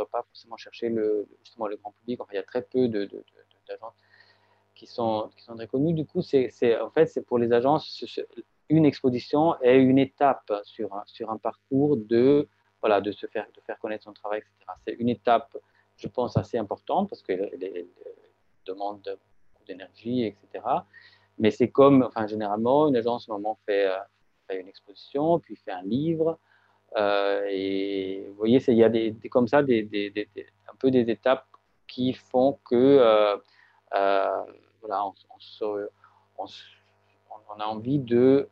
Speaker 2: pas forcément chercher le, justement le grand public. Enfin, il y a très peu d'agences qui sont, qui sont très connues. Du coup, c'est, en fait, c'est pour les agences, une exposition est une étape sur un, sur un parcours de, voilà, de se faire, de faire connaître son travail, etc. C'est une étape, je pense, assez importante parce qu'elle demande beaucoup d'énergie, etc. Mais c'est comme, enfin, généralement, une agence, au moment, fait, euh, fait une exposition, puis fait un livre, et vous voyez, il y a des, comme ça des, des, un peu des étapes qui font que euh, euh, voilà, on, on, on, a envie de,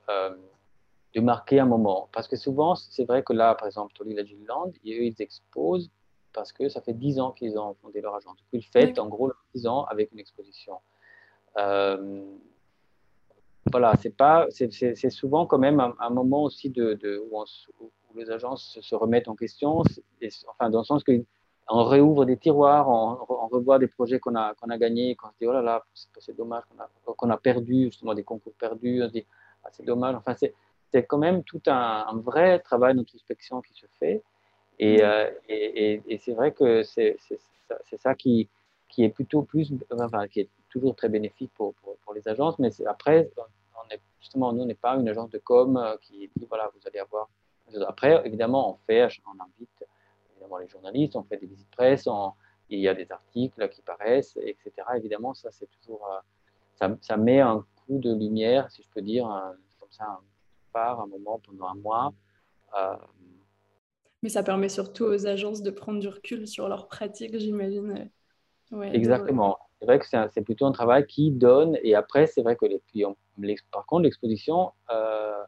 Speaker 2: de marquer un moment. Parce que souvent, c'est vrai que là, par exemple, Tolly Land, ils exposent parce que ça fait 10 ans qu'ils ont fondé leur agence. ils fêtent en gros 10 ans avec une exposition. voilà, c'est pas, c'est souvent quand même un, moment aussi de, de où, on, les agences se remettent en question, enfin, dans le sens qu'on réouvre des tiroirs, on, revoit des projets qu'on a, qu'on a gagnés, qu'on se dit, oh là là, c'est dommage qu'on a, a, perdu, justement des concours perdus, on se dit, ah, c'est dommage. Enfin, c'est quand même tout un, vrai travail d'introspection qui se fait. Et, euh, et, et, c'est vrai que c'est ça qui, qui est plutôt plus, enfin, qui est toujours très bénéfique pour, pour, les agences, mais après, on est, justement, nous, on n'est pas une agence de com euh, qui dit, voilà, vous allez avoir après, évidemment, on fait, on invite évidemment les journalistes, on fait des visites presse, il y a des articles qui paraissent, etc. Évidemment, ça, c'est toujours, euh, ça, met un coup de lumière, si je peux dire, comme ça, un part, un moment pendant un mois. Euh,
Speaker 1: Mais ça permet surtout aux agences de prendre du recul sur leurs pratiques, j'imagine.
Speaker 2: Exactement. C'est vrai que c'est plutôt un travail qui donne, et après, c'est vrai que les, par contre, l'exposition, euh,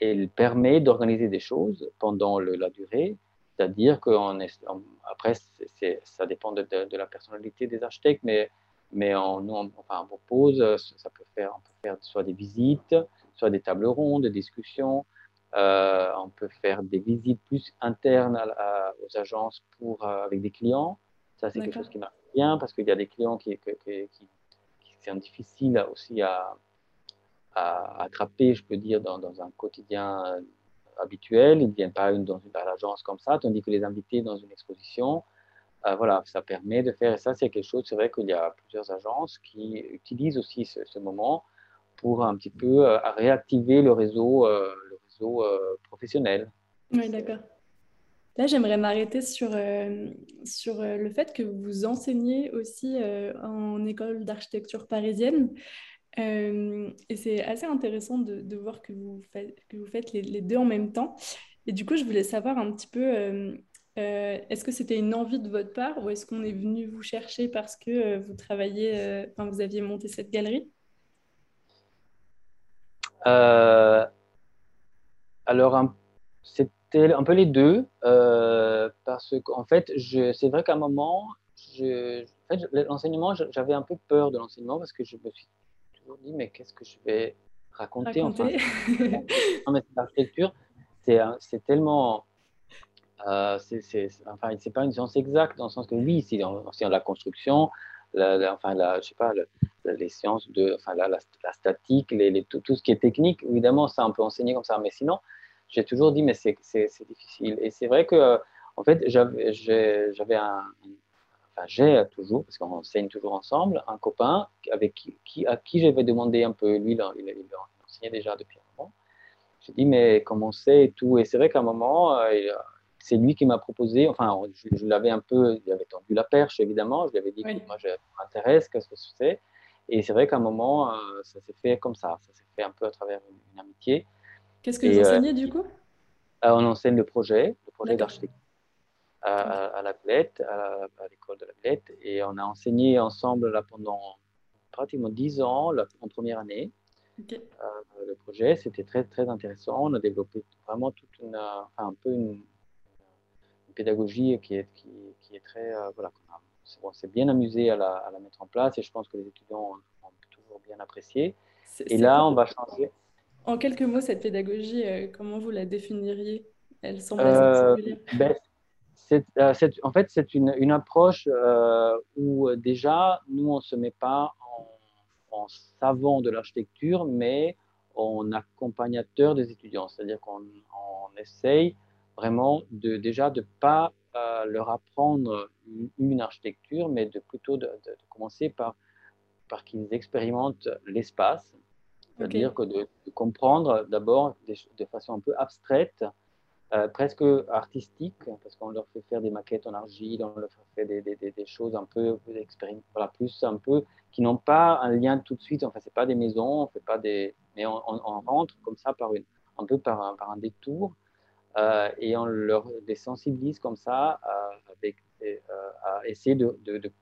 Speaker 2: elle permet d'organiser des choses pendant la durée, c'est-à-dire qu'après, ça dépend de, la personnalité des architectes, mais, mais on, enfin, on propose, ça peut faire, on peut faire soit des visites, soit des tables rondes, des discussions, euh, on peut faire des visites plus internes aux agences pour, euh, avec des clients. Ça, c'est quelque chose qui marche bien parce qu'il y a des clients qui, qui, qui, sont difficiles aussi à, à, attraper, je peux dire, dans, un quotidien euh, habituel. Ils ne viennent pas dans une agence comme ça, tandis que les invités dans une exposition, voilà, ça permet de faire. Et ça, c'est quelque chose, c'est vrai qu'il y a plusieurs agences qui utilisent aussi ce, moment pour un petit peu réactiver le réseau, euh, professionnel.
Speaker 1: Oui, d'accord. Là, j'aimerais m'arrêter sur, euh, sur euh, le fait que vous enseignez aussi en école d'architecture parisienne. Et c'est assez intéressant de, voir que vous faites, les, deux en même temps. Et du coup, je voulais savoir un petit peu, est-ce que c'était une envie de votre part ou est-ce qu'on est venu vous chercher parce que vous travailliez, enfin, vous aviez monté cette galerie?
Speaker 2: Alors, c'était un peu les deux, euh, parce qu'en fait, c'est vrai qu'à un moment, l'enseignement, j'avais un peu peur de l'enseignement parce que je me suis toujours dit, mais qu'est-ce que je vais raconter,
Speaker 1: raconter.
Speaker 2: Enfin, l'architecture, c'est tellement. Euh, c'est enfin, pas une science exacte dans le sens que oui, c'est dans, la construction, la, enfin, la, je sais pas, les sciences de, enfin, la, la, statique, les, tout, tout, ce qui est technique, évidemment, ça on peut enseigner comme ça, mais sinon, j'ai toujours dit, mais c'est difficile. Et c'est vrai que, en fait, j'avais un, enfin, j'ai toujours, parce qu'on enseigne toujours ensemble, un copain avec qui, à qui j'avais demandé un peu, lui, il, il, enseignait déjà depuis un moment. J'ai dit, mais comment c'est et tout. Et c'est vrai qu'à un moment, euh, c'est lui qui m'a proposé, enfin, je, l'avais un peu, il avait tendu la perche, évidemment. Je lui avais dit, que moi, je m'intéresse, qu'est-ce que c'est Et c'est vrai qu'à un moment, euh, ça s'est fait comme ça. Ça s'est fait un peu à travers une amitié.
Speaker 1: Qu'est-ce que vous enseignez du coup?
Speaker 2: euh, On enseigne le projet, le projet d'architecture à, la Glette, à, l'école de la Glette. Et on a enseigné ensemble là, pendant pratiquement dix ans, en première année. Euh, le projet, c'était très, très intéressant. On a développé vraiment toute une, un peu une, pédagogie qui est, qui, qui est très. Euh, voilà, on s'est bien amusé à la, à la, mettre en place et je pense que les étudiants ont, toujours bien apprécié. Et là, on va changer.
Speaker 1: En quelques mots, cette pédagogie, euh, comment vous la définiriez? Elle semble euh,
Speaker 2: ben, euh, En fait, c'est une, une, approche où déjà, nous, on ne se met pas en, savant de l'architecture, mais en accompagnateur des étudiants. C'est-à-dire qu'on essaye vraiment de, déjà de ne pas leur apprendre une, architecture, mais de plutôt de, de commencer par, par qu'ils expérimentent l'espace, c'est-à-dire que de, comprendre d'abord de façon un peu abstraite, euh, presque artistique, parce qu'on leur fait faire des maquettes en argile, on leur fait des, des, des choses un peu voilà, plus un peu qui n'ont pas un lien tout de suite. Enfin, c'est pas des maisons, on fait pas des, mais on, rentre comme ça par une, un peu par un, par un détour, euh, et on leur les sensibilise comme ça euh, avec, à essayer de, de, de,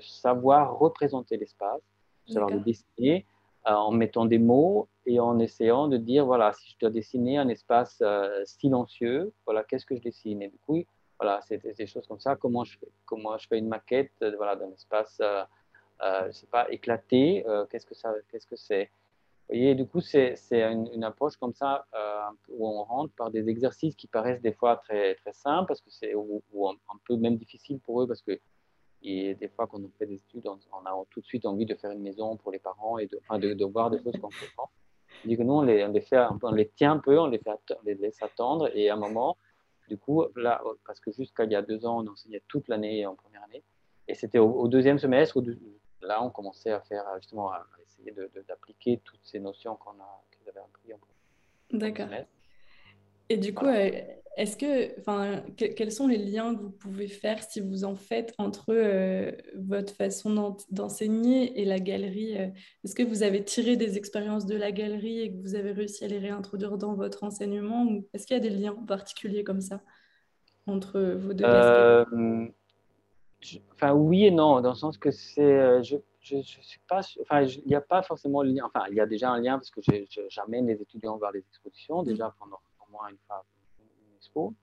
Speaker 2: savoir représenter l'espace, savoir le dessiner en mettant des mots et en essayant de dire, voilà, si je dois dessiner un espace euh, silencieux, voilà, qu'est-ce que je dessine? Et du coup, voilà, c'est des choses comme ça. Comment je, comment je fais une maquette euh, voilà, d'un espace, je sais pas, éclaté, qu'est-ce que ça, qu'est-ce que c'est? Vous voyez, du coup, c'est une, approche comme ça où on rentre par des exercices qui paraissent des fois très, très simples parce que c'est ou, un, un, peu même difficile pour eux parce que et des fois, quand on fait des études, on, a tout de suite envie de faire une maison pour les parents et de, de, voir des choses concrètement. dit que nous, on les, on les, fait, on les tient un peu, on les, fait, les laisse attendre. Et à un moment, du coup, là, parce que jusqu'à il y a deux ans, on enseignait toute l'année en première année. Et c'était au, deuxième semestre où là, on commençait à faire justement à, essayer d'appliquer toutes ces notions qu'on a, qu'ils avaient appris en
Speaker 1: D'accord. Et du coup, euh, est-ce que, enfin, quels sont les liens que vous pouvez faire si vous en faites entre euh, votre façon d'enseigner et la galerie euh? Est-ce que vous avez tiré des expériences de la galerie et que vous avez réussi à les réintroduire dans votre enseignement ou est-ce qu'il y a des liens particuliers comme ça entre vos deux casquettes?
Speaker 2: Enfin, oui et non, dans le sens que c'est, je, je, suis pas, enfin, il n'y a pas forcément le lien. Enfin, il y a déjà un lien parce que j'amène les étudiants vers les expositions déjà pendant moins une expo,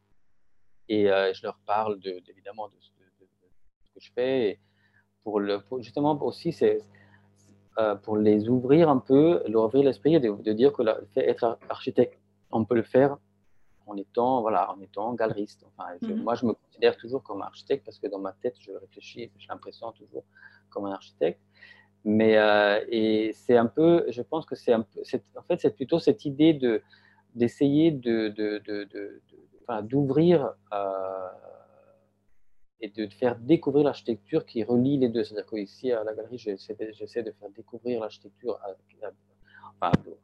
Speaker 2: et je leur parle de, évidemment de, de, ce que je fais. Et pour le, justement aussi, c'est pour les ouvrir un peu, leur ouvrir l'esprit et de, dire que fait être architecte, on peut le faire en étant, voilà, en étant galeriste. Enfin, mhm. Moi, je me considère toujours comme architecte parce que dans ma tête, je réfléchis, j'ai l'impression toujours comme un architecte. Mais euh, et c'est un peu, je pense que c'est un peu, en fait, c'est plutôt cette idée de d'essayer de, de, de, de d'ouvrir euh, et de faire découvrir l'architecture qui relie les deux. C'est-à-dire qu'ici, à la galerie, j'essaie de faire découvrir l'architecture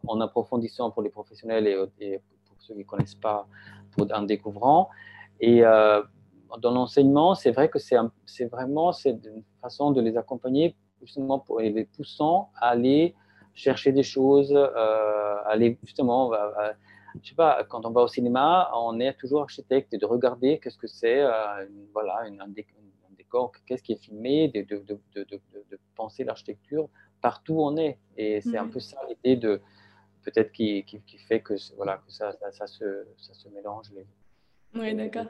Speaker 2: en approfondissant pour les professionnels et, pour ceux qui ne connaissent pas, en découvrant. Et euh, dans l'enseignement, c'est vrai que c'est vraiment une façon de les accompagner justement pour les poussant à aller chercher des choses, euh, aller justement, je sais pas, quand on va au cinéma, on est toujours architecte et de regarder qu'est-ce que c'est, euh, voilà, un, décor, qu'est-ce qui est filmé, de, de, de, de penser l'architecture partout où on est. Et c'est un peu ça l'idée de peut-être qui, qui, qui, fait que voilà que ça, ça, se, ça se mélange. Les,
Speaker 1: oui, d'accord.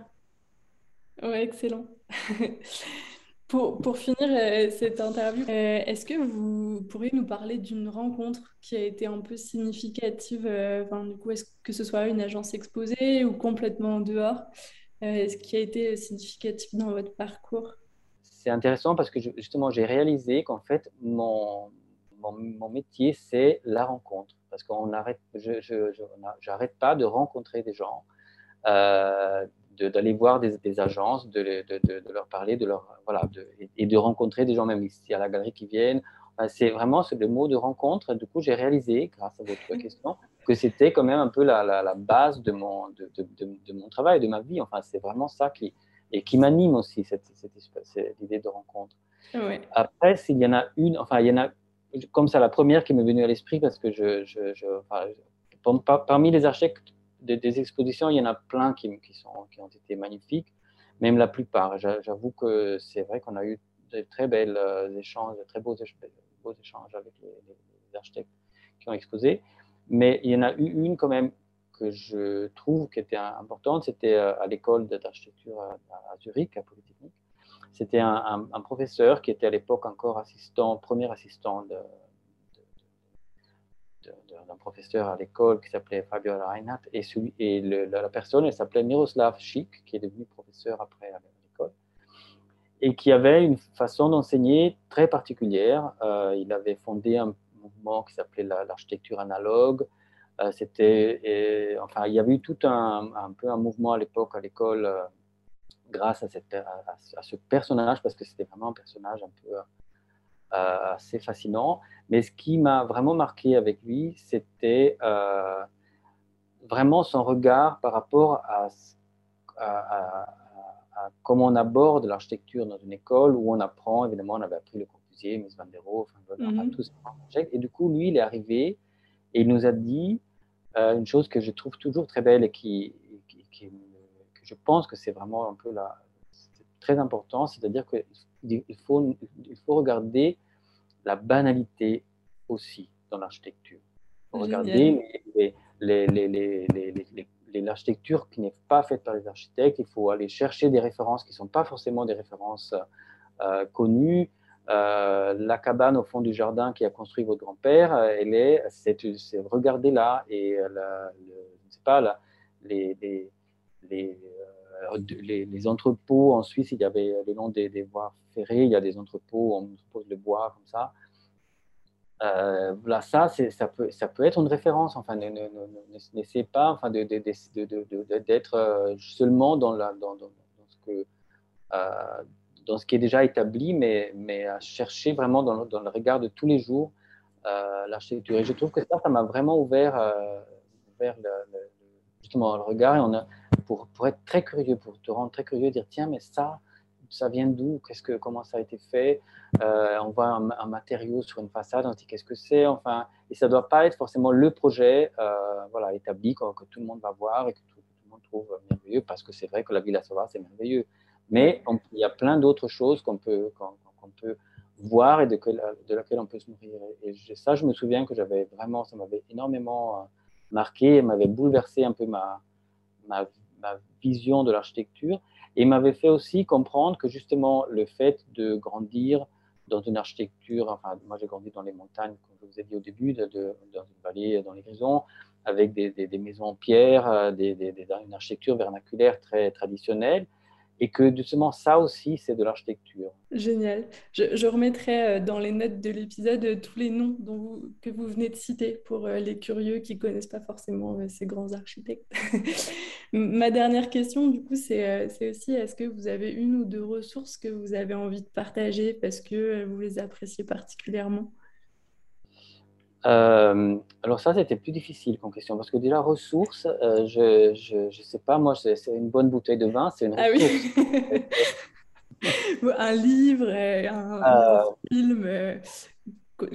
Speaker 1: Oui, excellent. Pour, finir euh, cette interview, euh, est-ce que vous pourriez nous parler d'une rencontre qui a été un peu significative, euh, du coup, est-ce que ce soit une agence exposée ou complètement en dehors, est-ce qui a été significatif dans votre parcours?
Speaker 2: C'est intéressant parce que justement, j'ai réalisé qu'en fait, mon, métier, c'est la rencontre. Parce qu'on arrête, je n'arrête pas de rencontrer des gens d'aller voir des, agences, de, de, leur parler, de leur, voilà, et de rencontrer des gens même ici à la galerie qui viennent. C'est vraiment le mot de rencontre. Du coup, j'ai réalisé, grâce à votre question, que c'était quand même un peu la, la, base de mon, de, mon travail, de ma vie. Enfin, c'est vraiment ça qui, et qui m'anime aussi, cette, cette, idée de rencontre. Après, s'il y en a une, enfin, il y en a comme ça la première qui m'est venue à l'esprit parce que je, je, parmi les architectes des, expositions, il y en a plein qui, sont, qui ont été magnifiques, même la plupart. J'avoue que c'est vrai qu'on a eu de très belles euh, échanges, de très beaux, beaux échanges avec les, architectes qui ont exposé. Mais il y en a eu une quand même que je trouve qui était importante, c'était euh, à l'école d'architecture à, Zurich, à Polytechnique. C'était un, un, professeur qui était à l'époque encore assistant, premier assistant de, d'un professeur à l'école qui s'appelait Fabio Reinhardt et, et la personne, elle s'appelait Miroslav Schick, qui est devenu professeur après à l'école, et qui avait une façon d'enseigner très particulière. Euh, il avait fondé un mouvement qui s'appelait l'architecture analogue. Euh, c'était, enfin, il y avait eu tout un, un peu un mouvement à l'époque à l'école euh, grâce à, cette, à, ce personnage, parce que c'était vraiment un personnage un peu assez fascinant. Mais ce qui m'a vraiment marqué avec lui, c'était euh, vraiment son regard par rapport à, comment on aborde l'architecture dans une école où on apprend, évidemment, on avait appris le Corbusier, Mies van der Rohe, enfin, mm tout ça. Et du coup, lui, il est arrivé et il nous a dit euh, une chose que je trouve toujours très belle et qui, que je pense que c'est vraiment un peu la, très important, c'est-à-dire que il faut, il faut regarder la banalité aussi dans l'architecture. Regarder l'architecture qui n'est pas faite par les architectes. Il faut aller chercher des références qui ne sont pas forcément des références euh, connues. Euh, la cabane au fond du jardin qui a construit votre grand-père, elle est, c'est, regardez là et la, le, je sais pas, la, les, les, les euh, les, entrepôts en Suisse, il y avait le long des, voies ferrées, il y a des entrepôts, on pose le bois comme ça. Euh, voilà, ça, ça peut, ça peut être une référence. Enfin, n'essayez pas enfin, d'être euh, seulement dans, la, dans, dans, ce que, dans ce qui est déjà établi, mais, mais à chercher vraiment dans le, regard de tous les jours l'architecture. Et je trouve que ça, ça m'a vraiment ouvert, ouvert le, justement le regard. Pour, être très curieux, pour te rendre très curieux, dire tiens, mais ça, ça vient d'où? Qu'est-ce que, Comment ça a été fait? Euh, On voit un, matériau sur une façade, on dit qu'est-ce que c'est? Enfin, et ça ne doit pas être forcément le projet euh, voilà, établi que, tout le monde va voir et que tout, le monde trouve merveilleux, parce que c'est vrai que la Villa Sauvage, c'est merveilleux. Mais il y a plein d'autres choses qu'on peut, qu'on peut voir et de, laquelle on peut se nourrir. Et ça, je me souviens que j'avais vraiment, ça m'avait énormément euh, marqué et m'avait bouleversé un peu ma, ma, ma vision de l'architecture et m'avait fait aussi comprendre que justement le fait de grandir dans une architecture, enfin moi j'ai grandi dans les montagnes, comme je vous ai dit au début, dans une vallée dans les Grisons, avec des, des, maisons en pierre, euh, des, une architecture vernaculaire très traditionnelle, et que justement ça aussi c'est de l'architecture.
Speaker 1: Génial. Je, remettrai euh, dans les notes de l'épisode euh, tous les noms que vous venez de citer pour euh, les curieux qui connaissent pas forcément ces grands architectes. Ma dernière question du coup c'est aussi est-ce que vous avez une ou deux ressources que vous avez envie de partager parce que vous les appréciez particulièrement?
Speaker 2: Euh, alors ça, c'était plus difficile comme question, parce que déjà, ressources, euh, je ne sais pas, moi, c'est une bonne bouteille de vin, c'est une ah ressource.
Speaker 1: oui. un livre, un, euh, film,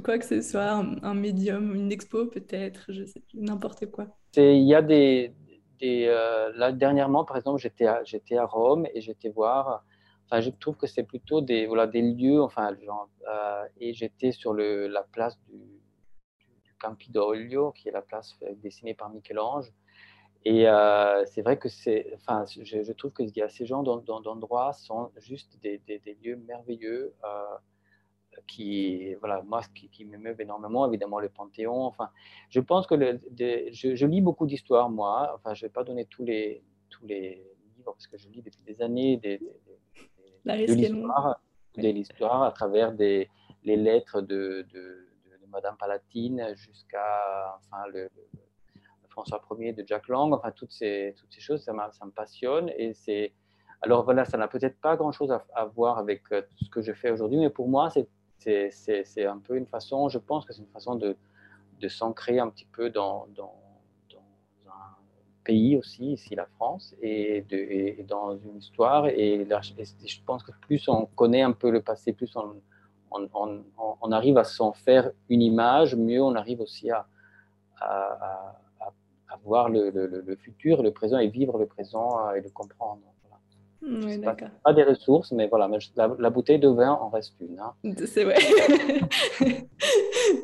Speaker 1: quoi que ce soit, un, médium, une expo peut-être, je sais, n'importe quoi.
Speaker 2: Il y a des... des là, dernièrement, par exemple, j'étais à, à Rome et j'étais voir... Enfin, je trouve que c'est plutôt des, voilà, des lieux, enfin, genre, et j'étais sur le, la place du Campidoglio, qui est la place dessinée par Michel-Ange. Et euh, c'est vrai que c'est, enfin, je, trouve qu'il y a ces gens d'endroits sont juste des, lieux merveilleux euh, qui, voilà, moi, qui, qui m'émeuvent énormément, évidemment le Panthéon. Enfin, je pense que le, je, lis beaucoup d'histoires, moi. Enfin, je vais pas donner tous les, tous les livres parce que je lis depuis des années des, de l'histoire, à travers des, les lettres de Madame Palatine jusqu'à enfin, le, François Ier de Jack Lang, enfin toutes ces, toutes ces choses, ça, ça me passionne. Et c'est alors voilà, ça n'a peut-être pas grand-chose à, voir avec euh, ce que je fais aujourd'hui, mais pour moi, c'est un peu une façon, je pense que c'est une façon de, de s'ancrer un petit peu dans, dans, un pays aussi, ici la France, et, de, et dans une histoire. Et, et, je pense que plus on connaît un peu le passé, plus on, on, arrive à s'en faire une image, mieux on arrive aussi à, voir le, futur, le présent et vivre le présent et le comprendre.
Speaker 1: Oui.
Speaker 2: Pas, des ressources, mais voilà, la, bouteille de vin en reste une. Hein.
Speaker 1: C'est vrai.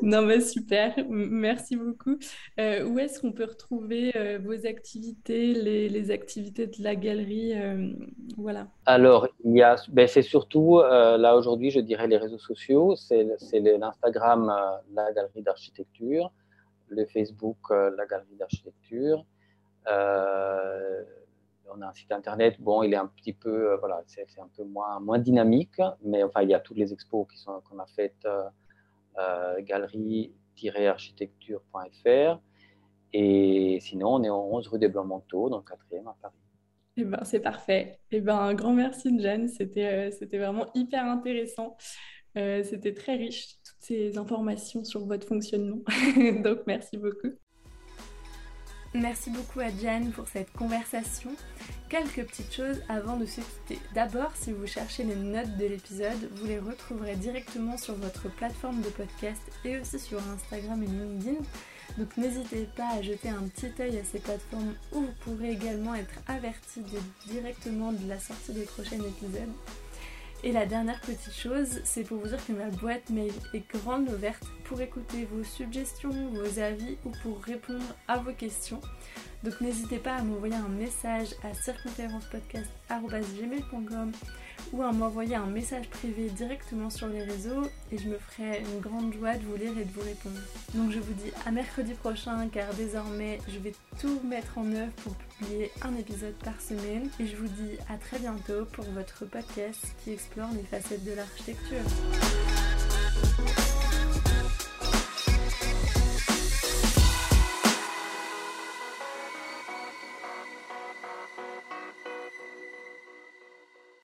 Speaker 1: non, mais super. Merci beaucoup. Euh, où est-ce qu'on peut retrouver euh, vos activités, les, activités de la galerie euh, Voilà.
Speaker 2: Alors, il y a, ben, c'est surtout là aujourd'hui, je dirais les réseaux sociaux. C'est, l'Instagram, la galerie d'architecture, le Facebook, la galerie d'architecture on a un site internet, bon, il est un petit peu, euh, voilà, c'est un peu moins, dynamique, mais enfin, il y a toutes les expos qu'on a faites, euh, euh galerie-architecture.fr. Et sinon, on est en 11 rue des Blancs-Manteaux, dans le 4e à Paris.
Speaker 1: Eh ben, c'est parfait. Eh ben, un grand merci, Jeanne. C'était c'était vraiment hyper intéressant. C'était très riche, toutes ces informations sur votre fonctionnement. Donc, merci beaucoup. Merci beaucoup à Diane pour cette conversation. Quelques petites choses avant de se quitter. D'abord, si vous cherchez les notes de l'épisode, vous les retrouverez directement sur votre plateforme de podcast et aussi sur Instagram et LinkedIn. Donc n'hésitez pas à jeter un petit œil à ces plateformes où vous pourrez également être averti directement de la sortie des prochains épisodes. Et la dernière petite chose, c'est pour vous dire que ma boîte mail est grande ouverte pour écouter vos suggestions, vos avis ou pour répondre à vos questions. Donc n'hésitez pas à m'envoyer un message à circonférencepodcast.gmail.com ou à m'envoyer un message privé directement sur les réseaux et je me ferai une grande joie de vous lire et de vous répondre. Donc je vous dis à mercredi prochain car désormais je vais tout mettre en œuvre pour publier un épisode par semaine et je vous dis à très bientôt pour votre podcast qui explore les facettes de l'architecture.